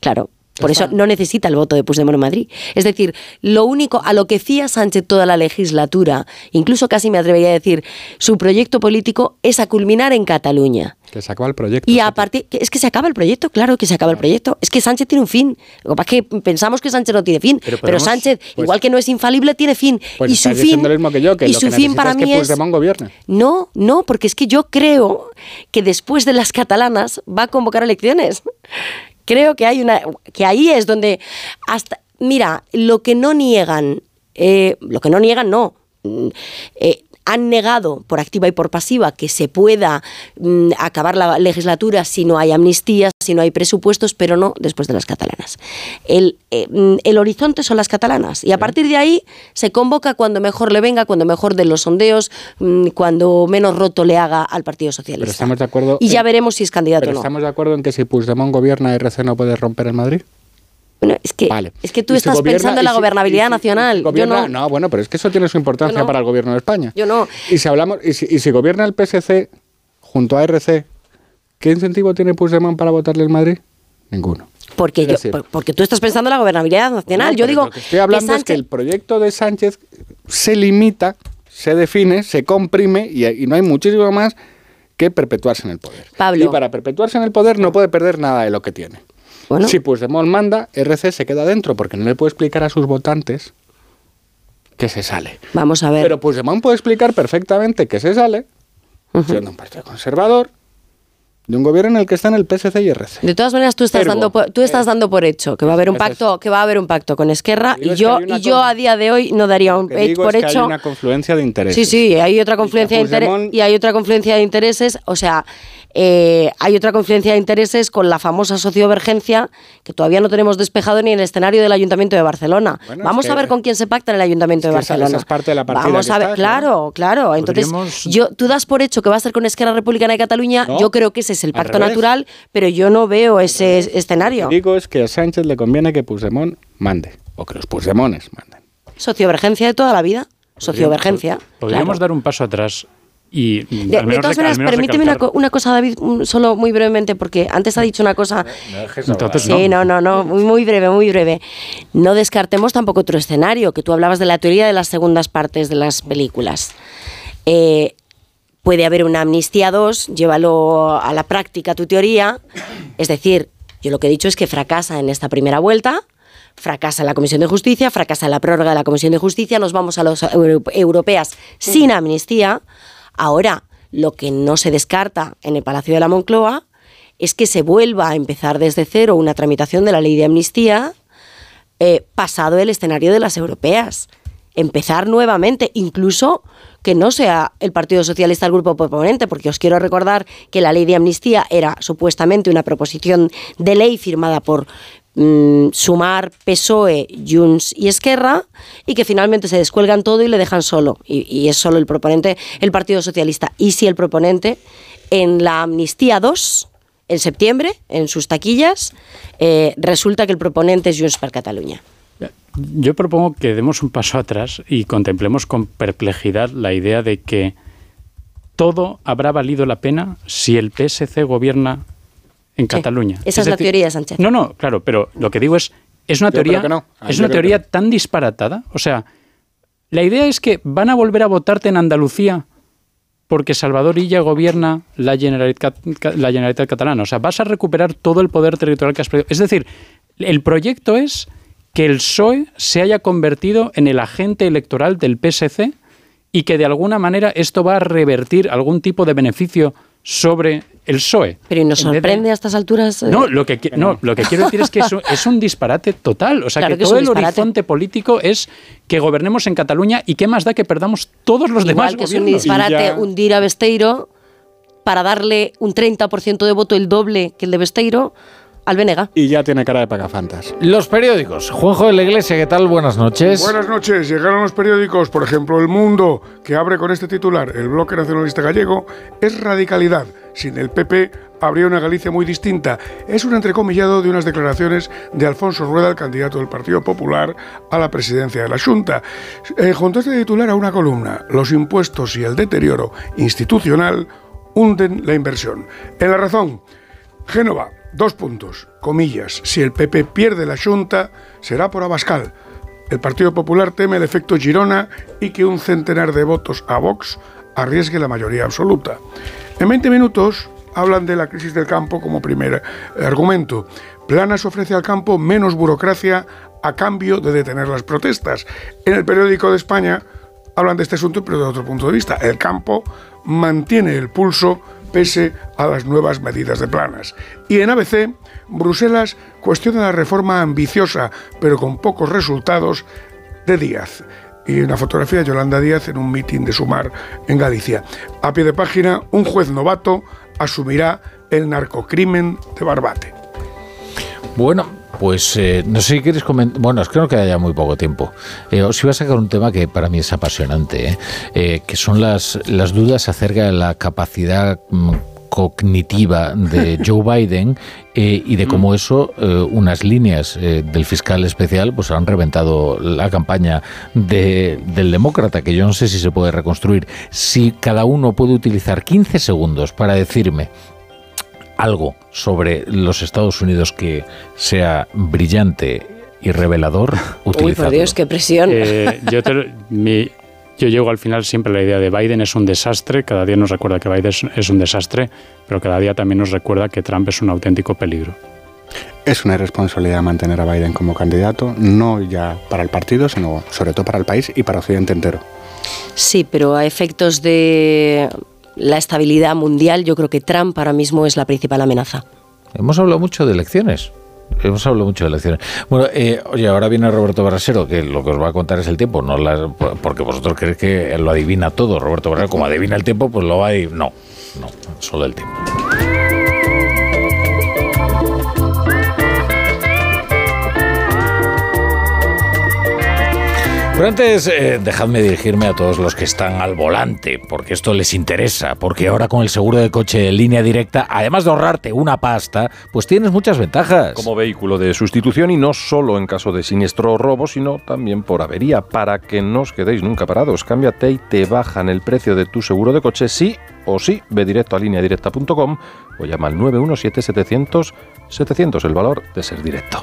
Speaker 2: Claro. Por eso no necesita el voto de Puigdemont en Madrid. Es decir, lo único a lo que fía Sánchez toda la legislatura, incluso casi me atrevería a decir, su proyecto político es a culminar en Cataluña.
Speaker 4: Que se acaba el proyecto.
Speaker 2: Y a partir, es que se acaba el proyecto, claro que se acaba el proyecto. Es que Sánchez tiene un fin. Lo que pasa es que pensamos que Sánchez no tiene fin,
Speaker 4: Pero
Speaker 2: Sánchez,
Speaker 4: pues-
Speaker 2: igual que no es infalible, tiene fin.
Speaker 4: Pues
Speaker 2: y su fin,
Speaker 4: lo mismo que yo, que
Speaker 2: y
Speaker 4: lo
Speaker 2: su
Speaker 4: que
Speaker 2: fin para
Speaker 4: es que
Speaker 2: mí es
Speaker 4: gobierne.
Speaker 2: no, no, porque es que yo creo que después de las catalanas va a convocar elecciones. Creo que hay una, que ahí es donde hasta, mira, lo que no niegan, eh, lo que no niegan no. mm, eh, han negado por activa y por pasiva que se pueda mm, acabar la legislatura si no hay amnistías, si no hay presupuestos, pero no después de las catalanas. El, eh, mm, el horizonte son las catalanas y a partir de ahí se convoca cuando mejor le venga, cuando mejor de los sondeos, mm, cuando menos roto le haga al Partido
Speaker 4: Pero
Speaker 2: Socialista.
Speaker 4: estamos de acuerdo.
Speaker 2: Y ya
Speaker 4: en-
Speaker 2: veremos si es candidato
Speaker 4: Pero
Speaker 2: o no.
Speaker 4: estamos de acuerdo en que si Puigdemont gobierna, RC no puede romper el Madrid.
Speaker 2: Bueno, es que, es que tú estás
Speaker 4: gobierna-
Speaker 2: pensando en la
Speaker 4: si-
Speaker 2: gobernabilidad
Speaker 4: si-
Speaker 2: nacional.
Speaker 4: Gobierna-
Speaker 2: Yo no.
Speaker 4: no, bueno, pero es que eso tiene su importancia
Speaker 2: no.
Speaker 4: para el gobierno de España.
Speaker 2: Yo no.
Speaker 4: Y si hablamos, y si, y gobierna el PSC junto a RC, ¿qué incentivo tiene Puigdemont para votarle el Madrid? Ninguno.
Speaker 2: Porque, yo, tú estás pensando en la gobernabilidad nacional.
Speaker 4: No,
Speaker 2: yo digo
Speaker 4: Lo que estoy hablando es que el proyecto de Sánchez se limita, se define, se comprime y, y no hay muchísimo más que perpetuarse en el poder.
Speaker 2: Pablo.
Speaker 4: Y para perpetuarse en el poder no puede perder nada de lo que tiene. Si Puigdemont manda, RC se queda dentro porque no le puede explicar a sus votantes que se sale.
Speaker 2: Vamos a ver.
Speaker 4: Pero Puigdemont puede explicar perfectamente que se sale, siendo un partido conservador, de un gobierno en el que están el PSC y RC.
Speaker 2: De todas maneras, tú estás,
Speaker 4: Ergo,
Speaker 2: dando por, tú estás dando por hecho que va a haber un pacto, que va a haber un pacto con Esquerra y yo y yo a día de hoy no daría un
Speaker 4: digo
Speaker 2: por
Speaker 4: es que
Speaker 2: hecho.
Speaker 4: hay una confluencia de intereses.
Speaker 2: Sí, sí, hay otra confluencia de intereses y hay otra confluencia de intereses, o sea, eh, hay otra confluencia de intereses con la famosa sociovergencia que todavía no tenemos despejado ni en el escenario del Ayuntamiento de Barcelona.
Speaker 4: Bueno,
Speaker 2: Vamos
Speaker 4: es
Speaker 2: a ver con quién se pacta en el Ayuntamiento
Speaker 4: es
Speaker 2: de
Speaker 4: que
Speaker 2: Barcelona.
Speaker 4: esa es parte de la partida
Speaker 2: Vamos a ver,
Speaker 4: está,
Speaker 2: claro, claro. Entonces,
Speaker 4: Podríamos-
Speaker 2: yo, tú das por hecho que va a ser con Esquerra Republicana de Cataluña,
Speaker 4: No,
Speaker 2: yo creo que ese es el pacto natural, pero yo no veo ese escenario.
Speaker 4: Lo que digo es que a Sánchez le conviene que Puigdemont mande, o que los Puigdemones manden.
Speaker 2: Sociovergencia de toda la vida. Sociovergencia.
Speaker 3: Podríamos
Speaker 2: claro.
Speaker 3: dar un paso atrás Y
Speaker 2: de, todas maneras, permíteme una, cosa, David, solo muy brevemente, porque antes ha dicho una cosa.
Speaker 3: Entonces,
Speaker 2: sí, no, no, no, muy, muy breve, muy breve. No descartemos tampoco otro escenario, que tú hablabas de la teoría de las segundas partes de las películas. Eh, puede haber una amnistía 2, llévalo a la práctica tu teoría, es decir, yo lo que he dicho es que fracasa en esta primera vuelta, fracasa la Comisión de Justicia, fracasa la prórroga de la Comisión de Justicia, nos vamos a las europeas sin amnistía. Ahora, lo que no se descarta en el Palacio de la Moncloa es que se vuelva a empezar desde cero una tramitación de la ley de amnistía eh, pasado el escenario de las europeas. Empezar nuevamente, incluso que no sea el Partido Socialista el grupo proponente, porque os quiero recordar que la ley de amnistía era supuestamente una proposición de ley firmada por mm, Sumar, PSOE, Junts y Esquerra, y que finalmente se descuelgan todo y le dejan solo. Y, es solo el proponente, el Partido Socialista. Y si el proponente en la amnistía 2 en septiembre, en sus taquillas, eh, resulta que el proponente es Junts per Cataluña.
Speaker 3: Yo propongo que demos un paso atrás y contemplemos con perplejidad la idea de que todo habrá valido la pena si el PSC gobierna en Cataluña.
Speaker 2: Esa es, la teoría, Sánchez.
Speaker 3: No, no, claro, pero lo que digo es, es una teoría, es una teoría tan disparatada. O sea, la idea es que van a volver a votarte en Andalucía porque Salvador Illa gobierna la Generalitat, la Generalitat Catalana. O sea, vas a recuperar todo el poder territorial que has perdido. Es decir, el proyecto es que el PSOE se haya convertido en el agente electoral del PSC y que de alguna manera esto va a revertir algún tipo de beneficio sobre el PSOE.
Speaker 2: Pero ¿y nos sorprende a estas alturas?
Speaker 3: Eh? No, lo que, no, lo que quiero decir es que eso es un disparate total. O sea, que, todo el horizonte político es que gobernemos en Cataluña y qué más da que perdamos todos los demás
Speaker 2: que es un disparate hundir a Besteiro para darle un 30% de voto, el doble que el de Besteiro, al
Speaker 4: Y ya tiene cara de pagafantas.
Speaker 1: Los periódicos. Juanjo de la Iglesia, ¿qué tal? Buenas noches.
Speaker 33: Buenas noches. Llegaron los periódicos, por ejemplo, El Mundo, que abre con este titular, el bloque nacionalista gallego, es radicalidad. Sin el PP habría una Galicia muy distinta. Es un entrecomillado de unas declaraciones de Alfonso Rueda, el candidato del Partido Popular a la presidencia de la Junta. Eh, junto a este titular a una columna, los impuestos y el deterioro institucional hunden la inversión. En la razón, Génova, Dos puntos, comillas, si el PP pierde la Junta, será por Abascal. El Partido Popular teme el efecto Girona y que un centenar de votos a Vox arriesgue la mayoría absoluta. En 20 minutos hablan de la crisis del campo como primer argumento. Planas ofrece al campo menos burocracia a cambio de detener las protestas. En el periódico de España hablan de este asunto, pero de otro punto de vista. El campo mantiene el pulso pese a las nuevas medidas de planas. Y en ABC, Bruselas cuestiona la reforma ambiciosa, pero con pocos resultados, de Díaz. Y una fotografía de Yolanda Díaz en un mitin de Sumar en Galicia. A pie de página, un juez novato asumirá el narcocrimen de Barbate.
Speaker 1: Bueno, pues eh, no sé si quieres comentar. Bueno, es que no queda ya muy poco tiempo. Eh, os iba a sacar un tema que para mí es apasionante, ¿eh? que son las, las dudas acerca de la capacidad mm, cognitiva de Joe Biden y de cómo eso, unas líneas del fiscal especial, pues han reventado la campaña del demócrata, que yo no sé si se puede reconstruir. Si cada uno puede utilizar 15 segundos para decirme algo sobre los Estados Unidos que sea brillante y revelador,
Speaker 2: Uy, por Dios, qué presión.
Speaker 3: Eh, yo, yo llego al final siempre a la idea de Biden es un desastre, cada día nos recuerda que Biden es un desastre, pero cada día también nos recuerda que Trump es un auténtico peligro.
Speaker 4: Es una irresponsabilidad mantener a Biden como candidato, no ya para el partido, sino sobre todo para el país y para Occidente entero.
Speaker 2: Sí, pero a efectos de la estabilidad mundial, yo creo que Trump ahora mismo es la principal amenaza.
Speaker 1: Hemos hablado mucho de elecciones. Hemos hablado mucho de elecciones. Bueno, eh, oye, ahora viene Roberto Barrasero, que lo que os va a contar es el tiempo, no porque vosotros creéis que lo adivina todo. Roberto Barrasero, como adivina el tiempo, pues lo va a. No, no, solo el tiempo. Pero antes, eh, dejadme dirigirme a todos los que están al volante, porque esto les interesa, porque ahora con el seguro de coche línea directa, además de ahorrarte una pasta, pues tienes muchas ventajas.
Speaker 34: Como vehículo de sustitución y no solo en caso de siniestro o robo, sino también por avería, para que no os quedéis nunca parados. Cámbiate y te bajan el precio de tu seguro de coche sí o sí. Ve directo a lineadirecta.com o llama al 917-700-700, el valor de ser directo.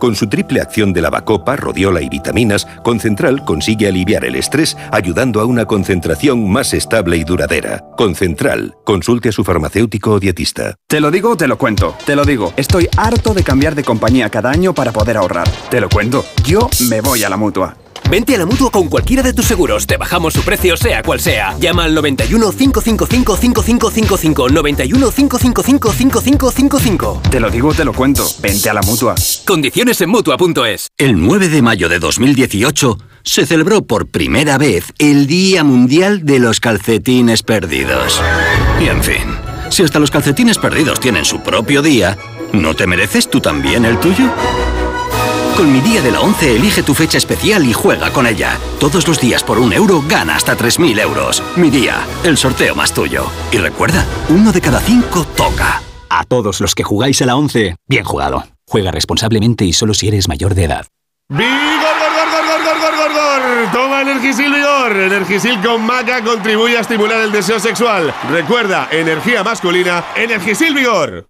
Speaker 35: Con su triple acción de lavacopa, rodiola y vitaminas, Concentral consigue aliviar el estrés ayudando a una concentración más estable y duradera. Concentral, consulte a su farmacéutico o dietista.
Speaker 36: Te lo digo, te lo cuento. Te lo digo, estoy harto de cambiar de compañía cada año para poder ahorrar. Te lo cuento, yo me voy a la mutua.
Speaker 37: Vente a la mutua con cualquiera de tus seguros. Te bajamos su precio, sea cual sea. Llama al 91 555 5555. 91 555 5555.
Speaker 36: Te lo digo, te lo cuento. Vente a la mutua.
Speaker 37: Condiciones en mutua.es.
Speaker 38: El 9 de mayo de 2018 se celebró por primera vez el Día Mundial de los Calcetines Perdidos. Y en fin, si hasta los calcetines perdidos tienen su propio día, ¿no te mereces tú también el tuyo? Con mi día de la 11 elige tu fecha especial y juega con ella. Todos los días por un euro gana hasta 3.000 euros. Mi día, el sorteo más tuyo. Y recuerda, uno de cada cinco toca.
Speaker 39: A todos los que jugáis a la 11, bien jugado. Juega responsablemente y solo si eres mayor de edad.
Speaker 6: ¡Vigor, gor, gor, gor, gor, gor, gor, gor! Toma Energisil Vigor. Energisil con maca contribuye a estimular el deseo sexual. Recuerda, energía masculina, Energisil Vigor.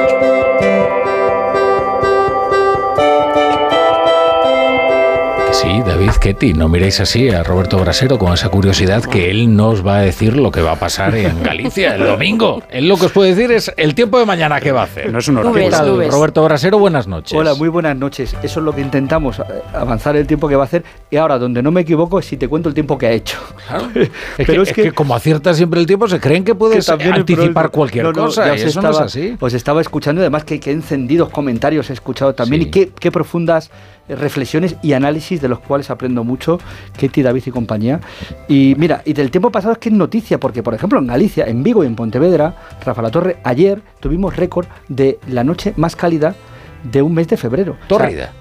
Speaker 1: Sí, David Ketty, no miréis así a Roberto Brasero con esa curiosidad que él nos va a decir lo que va a pasar en Galicia el domingo. Él lo que os puede decir es el tiempo de mañana que va a hacer.
Speaker 3: No es un
Speaker 1: ¿Qué tal, Roberto Brasero, buenas noches.
Speaker 40: Hola, muy buenas noches. Eso es lo que intentamos, eh, avanzar el tiempo que va a hacer. Y ahora, donde no me equivoco, es si te cuento el tiempo que ha hecho.
Speaker 1: Es,
Speaker 40: Pero
Speaker 1: que, es que como aciertas siempre el tiempo, se creen que puedes anticipar cualquier
Speaker 40: No, no,
Speaker 1: cosa.
Speaker 40: ya
Speaker 1: y eso no es
Speaker 40: estaba-
Speaker 1: así.
Speaker 40: Os estaba escuchando, y además que, que encendidos comentarios he escuchado también
Speaker 1: Sí.
Speaker 40: y qué, qué profundas reflexiones y análisis de los cuales aprendo mucho, Ketty, David y compañía. Y mira, y del tiempo pasado es que es noticia, porque por ejemplo en Galicia, en Vigo y en Pontevedra, Rafa La Torre, ayer tuvimos récord de la noche más cálida de un mes de febrero. O sea,
Speaker 1: Tórrida.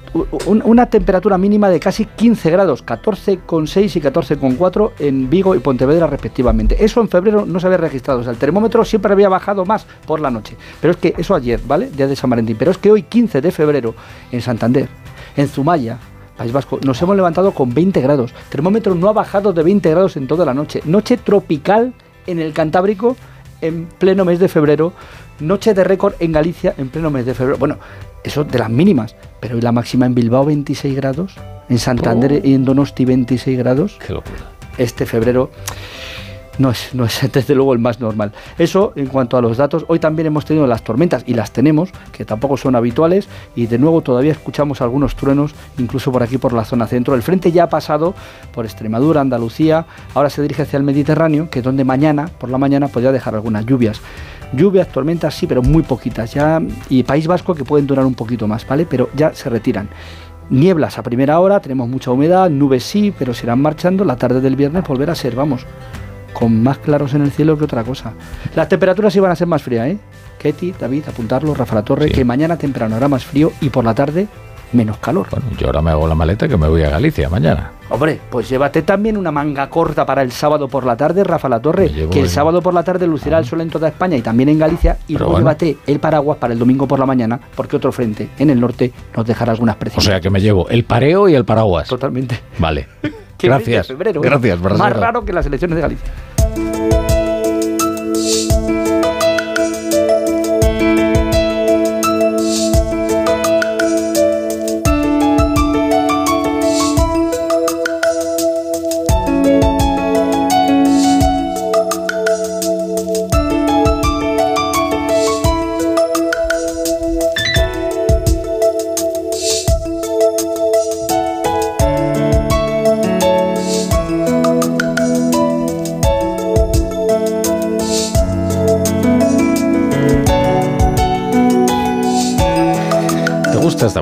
Speaker 40: un- una temperatura mínima de casi 15 grados, 14,6 y 14,4 en Vigo y Pontevedra respectivamente. Eso en febrero no se había registrado, o sea, el termómetro siempre había bajado más por la noche. Pero es que eso ayer, ¿vale? Día de San Valentín. Pero es que hoy, 15 de febrero, en Santander, en Zumaya, País Vasco, nos hemos levantado con 20 grados. Termómetro no ha bajado de 20 grados en toda la noche. Noche tropical en el Cantábrico en pleno mes de febrero. Noche de récord en Galicia en pleno mes de febrero. Bueno, eso de las mínimas. Pero ¿y la máxima en Bilbao 26 grados? En Santander y en Donosti 26 grados.
Speaker 1: Qué locura.
Speaker 40: Este febrero no es, no es desde luego el más normal. Eso en cuanto a los datos. Hoy también hemos tenido las tormentas y las tenemos, que tampoco son habituales. Y de nuevo todavía escuchamos algunos truenos, incluso por aquí por la zona centro. El frente ya ha pasado por Extremadura, Andalucía. Ahora se dirige hacia el Mediterráneo, que es donde mañana, por la mañana, podría dejar algunas lluvias. Lluvias, tormentas, sí, pero muy poquitas. Ya, y País Vasco que pueden durar un poquito más, ¿vale? Pero ya se retiran. Nieblas a primera hora, tenemos mucha humedad, nubes sí, pero se irán marchando. La tarde del viernes volverá a ser, vamos, con más claros en el cielo que otra cosa. Las temperaturas iban a ser más frías, ¿eh? Ketty, David, apuntarlo, Rafa La Torre, que mañana temprano hará más frío y por la tarde menos calor.
Speaker 1: Bueno, yo ahora me hago la maleta que me voy a Galicia mañana.
Speaker 40: Hombre, pues llévate también una manga corta para el sábado por la tarde, Rafa La Torre, que el sábado por la tarde lucirá el sol en toda España y también en Galicia, y
Speaker 1: Pero
Speaker 40: luego
Speaker 1: bueno.
Speaker 40: llévate el paraguas para el domingo por la mañana, porque otro frente en el norte nos dejará algunas
Speaker 1: O
Speaker 40: precipitaciones.
Speaker 1: sea que me llevo el pareo y el paraguas.
Speaker 40: Totalmente.
Speaker 1: Vale.
Speaker 40: Mes de
Speaker 1: Gracias.
Speaker 40: febrero, ¿eh?
Speaker 1: Gracias,
Speaker 40: Más raro que las elecciones de Galicia.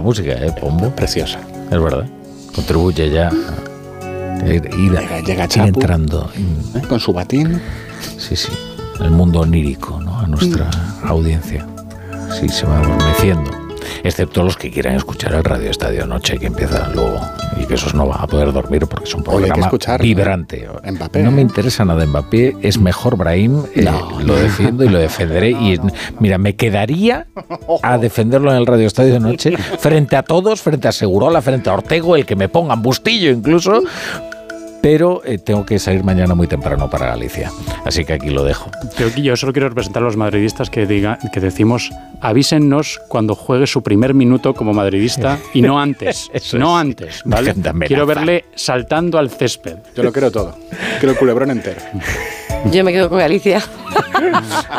Speaker 1: Música, ¿eh, Pombo?
Speaker 4: Preciosa.
Speaker 1: Es verdad. Contribuye ya a ir, ir-
Speaker 4: Llega, llega
Speaker 1: ir
Speaker 4: Chapu.
Speaker 1: entrando en-
Speaker 4: ¿eh? Con su batín.
Speaker 1: Sí, sí. El mundo onírico, ¿no? A nuestra
Speaker 4: Mm.
Speaker 1: audiencia. Sí, se va adormeciendo. Excepto los que quieran escuchar el Radio Estadio Noche, que empieza luego. Y que esos no van a poder dormir porque es un
Speaker 4: Oye,
Speaker 1: programa
Speaker 4: escuchar,
Speaker 1: vibrante.
Speaker 4: Mbappé.
Speaker 1: No me interesa nada Mbappé, es mejor Brahim. eh, lo defiendo y lo defenderé. Y mira, me quedaría a defenderlo en el Radio Estadio de Noche frente a todos, frente a Segurola, frente a Ortego, el que me pongan Bustillo incluso. Pero eh, tengo que salir mañana muy temprano para Galicia. Así que aquí lo dejo.
Speaker 3: Yo solo quiero representar a los madridistas que, diga, que decimos avísennos cuando juegue su primer minuto como madridista y no antes.
Speaker 1: Eso
Speaker 3: no
Speaker 1: es.
Speaker 3: antes. Quiero verle saltando al césped.
Speaker 4: Yo lo quiero todo. Quiero el culebrón entero.
Speaker 2: Yo me quedo con Galicia.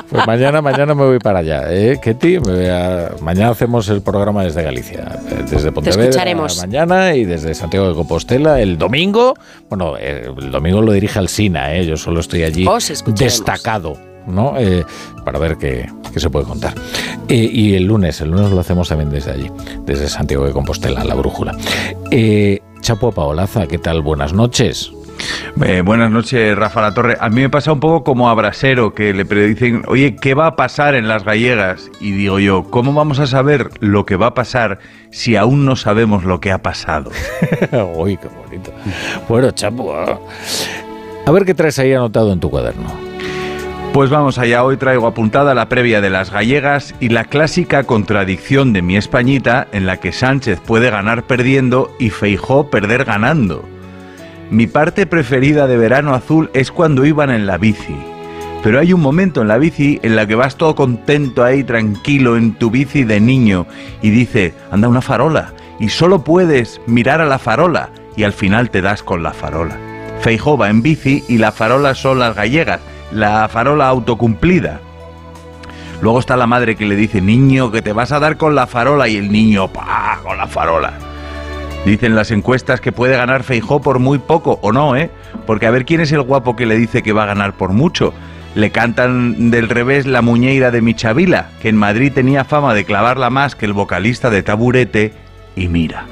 Speaker 1: Pues mañana, mañana me voy para allá, ¿eh, Ketty? Me voy a- Mañana hacemos el programa desde Galicia, eh, desde Pontevedra
Speaker 2: escucharemos.
Speaker 1: mañana y desde Santiago de Compostela el domingo. Bueno, eh, el domingo lo dirige Alsina, ¿eh? Yo solo estoy allí destacado, ¿no? Eh, para ver qué, qué se puede contar. Eh, y el lunes, el lunes lo hacemos también desde allí, desde Santiago de Compostela, la brújula. Eh, Chapo Paolaza, ¿qué tal? Buenas noches.
Speaker 41: Eh, buenas noches, Rafa La Torre. A mí me pasa un poco como a Brasero, que le predicen, oye, ¿qué va a pasar en las gallegas? Y digo yo, ¿cómo vamos a saber lo que va a pasar si aún no sabemos lo que ha pasado?
Speaker 1: Uy, qué bonito. Bueno, Chapo, ah. a ver qué traes ahí anotado en tu cuaderno.
Speaker 41: Pues vamos allá, hoy traigo apuntada la previa de las gallegas y la clásica contradicción de mi Españita en la que Sánchez puede ganar perdiendo y Feijó perder ganando. Mi parte preferida de verano azul es cuando iban en la bici. Pero hay un momento en la bici en la que vas todo contento ahí, tranquilo, en tu bici de niño, y dice, anda una farola, y solo puedes mirar a la farola, y al final te das con la farola. Feijó va en bici y la farola son las gallegas, la farola autocumplida. Luego está la madre que le dice, niño, que te vas a dar con la farola, y el niño, pa, con la farola. Dicen las encuestas que puede ganar Feijó por muy poco, o no, ¿eh? Porque a ver quién es el guapo que le dice que va a ganar por mucho. Le cantan del revés la muñeira de Michavila, que en Madrid tenía fama de clavarla más que el vocalista de Taburete, y mira.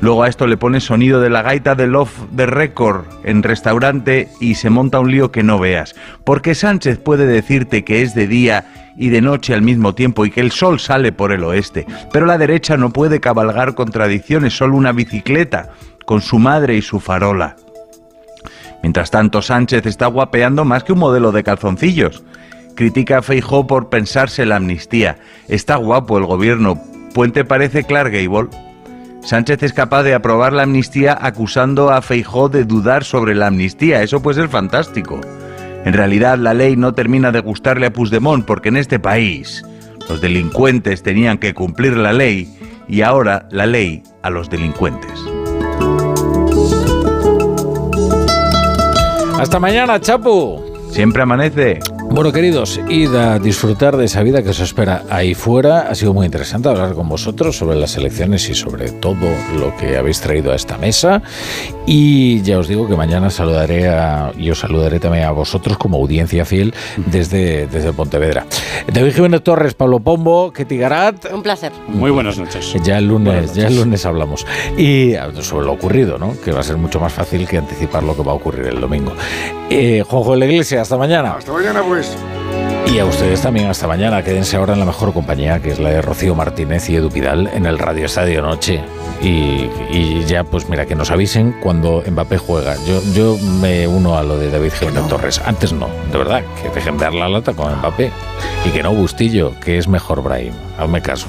Speaker 41: Luego a esto le pones sonido de la gaita de Love the Record en restaurante y se monta un lío que no veas. Porque Sánchez puede decirte que es de día y de noche al mismo tiempo y que el sol sale por el oeste. Pero la derecha no puede cabalgar contradicciones, solo una bicicleta, con su madre y su farola. Mientras tanto, Sánchez está guapeando más que un modelo de calzoncillos. Critica a Feijó por pensarse la amnistía. Está guapo el gobierno. Puente parece Clark Gable. Sánchez es capaz de aprobar la amnistía acusando a Feijó de dudar sobre la amnistía. Eso puede ser fantástico. En realidad la ley no termina de gustarle a Puigdemont porque en este país los delincuentes tenían que cumplir la ley y ahora la ley a los delincuentes.
Speaker 1: Hasta mañana, Chapo.
Speaker 41: Siempre amanece.
Speaker 1: Bueno, queridos, id a disfrutar de esa vida que os espera ahí fuera. Ha sido muy interesante hablar con vosotros sobre las elecciones y sobre todo lo que habéis traído a esta mesa. Y ya os digo que mañana saludaré a, y os saludaré también a vosotros como audiencia fiel desde, desde Pontevedra. David Jiménez Torres, Pablo Pombo, Ketty Garat.
Speaker 2: Un placer.
Speaker 3: Muy buenas noches.
Speaker 1: Ya el lunes, ya el lunes hablamos. Y ah, sobre lo ocurrido, ¿no? Que va a ser mucho más fácil que anticipar lo que va a ocurrir el domingo. Eh, Juanjo de la Iglesia, hasta mañana.
Speaker 33: Hasta mañana, pues.
Speaker 1: Y a ustedes también hasta mañana. Quédense ahora en la mejor compañía, que es la de Rocío Martínez y Edu Pidal en el Radio Estadio Noche. Y, y ya, pues mira, que nos avisen cuando Mbappé juega. Yo, yo me uno a lo de David Jiménez Torres. Antes no, de verdad, que dejen dar la lata con Mbappé. Y que no Bustillo, que es mejor Brahim. Hazme caso.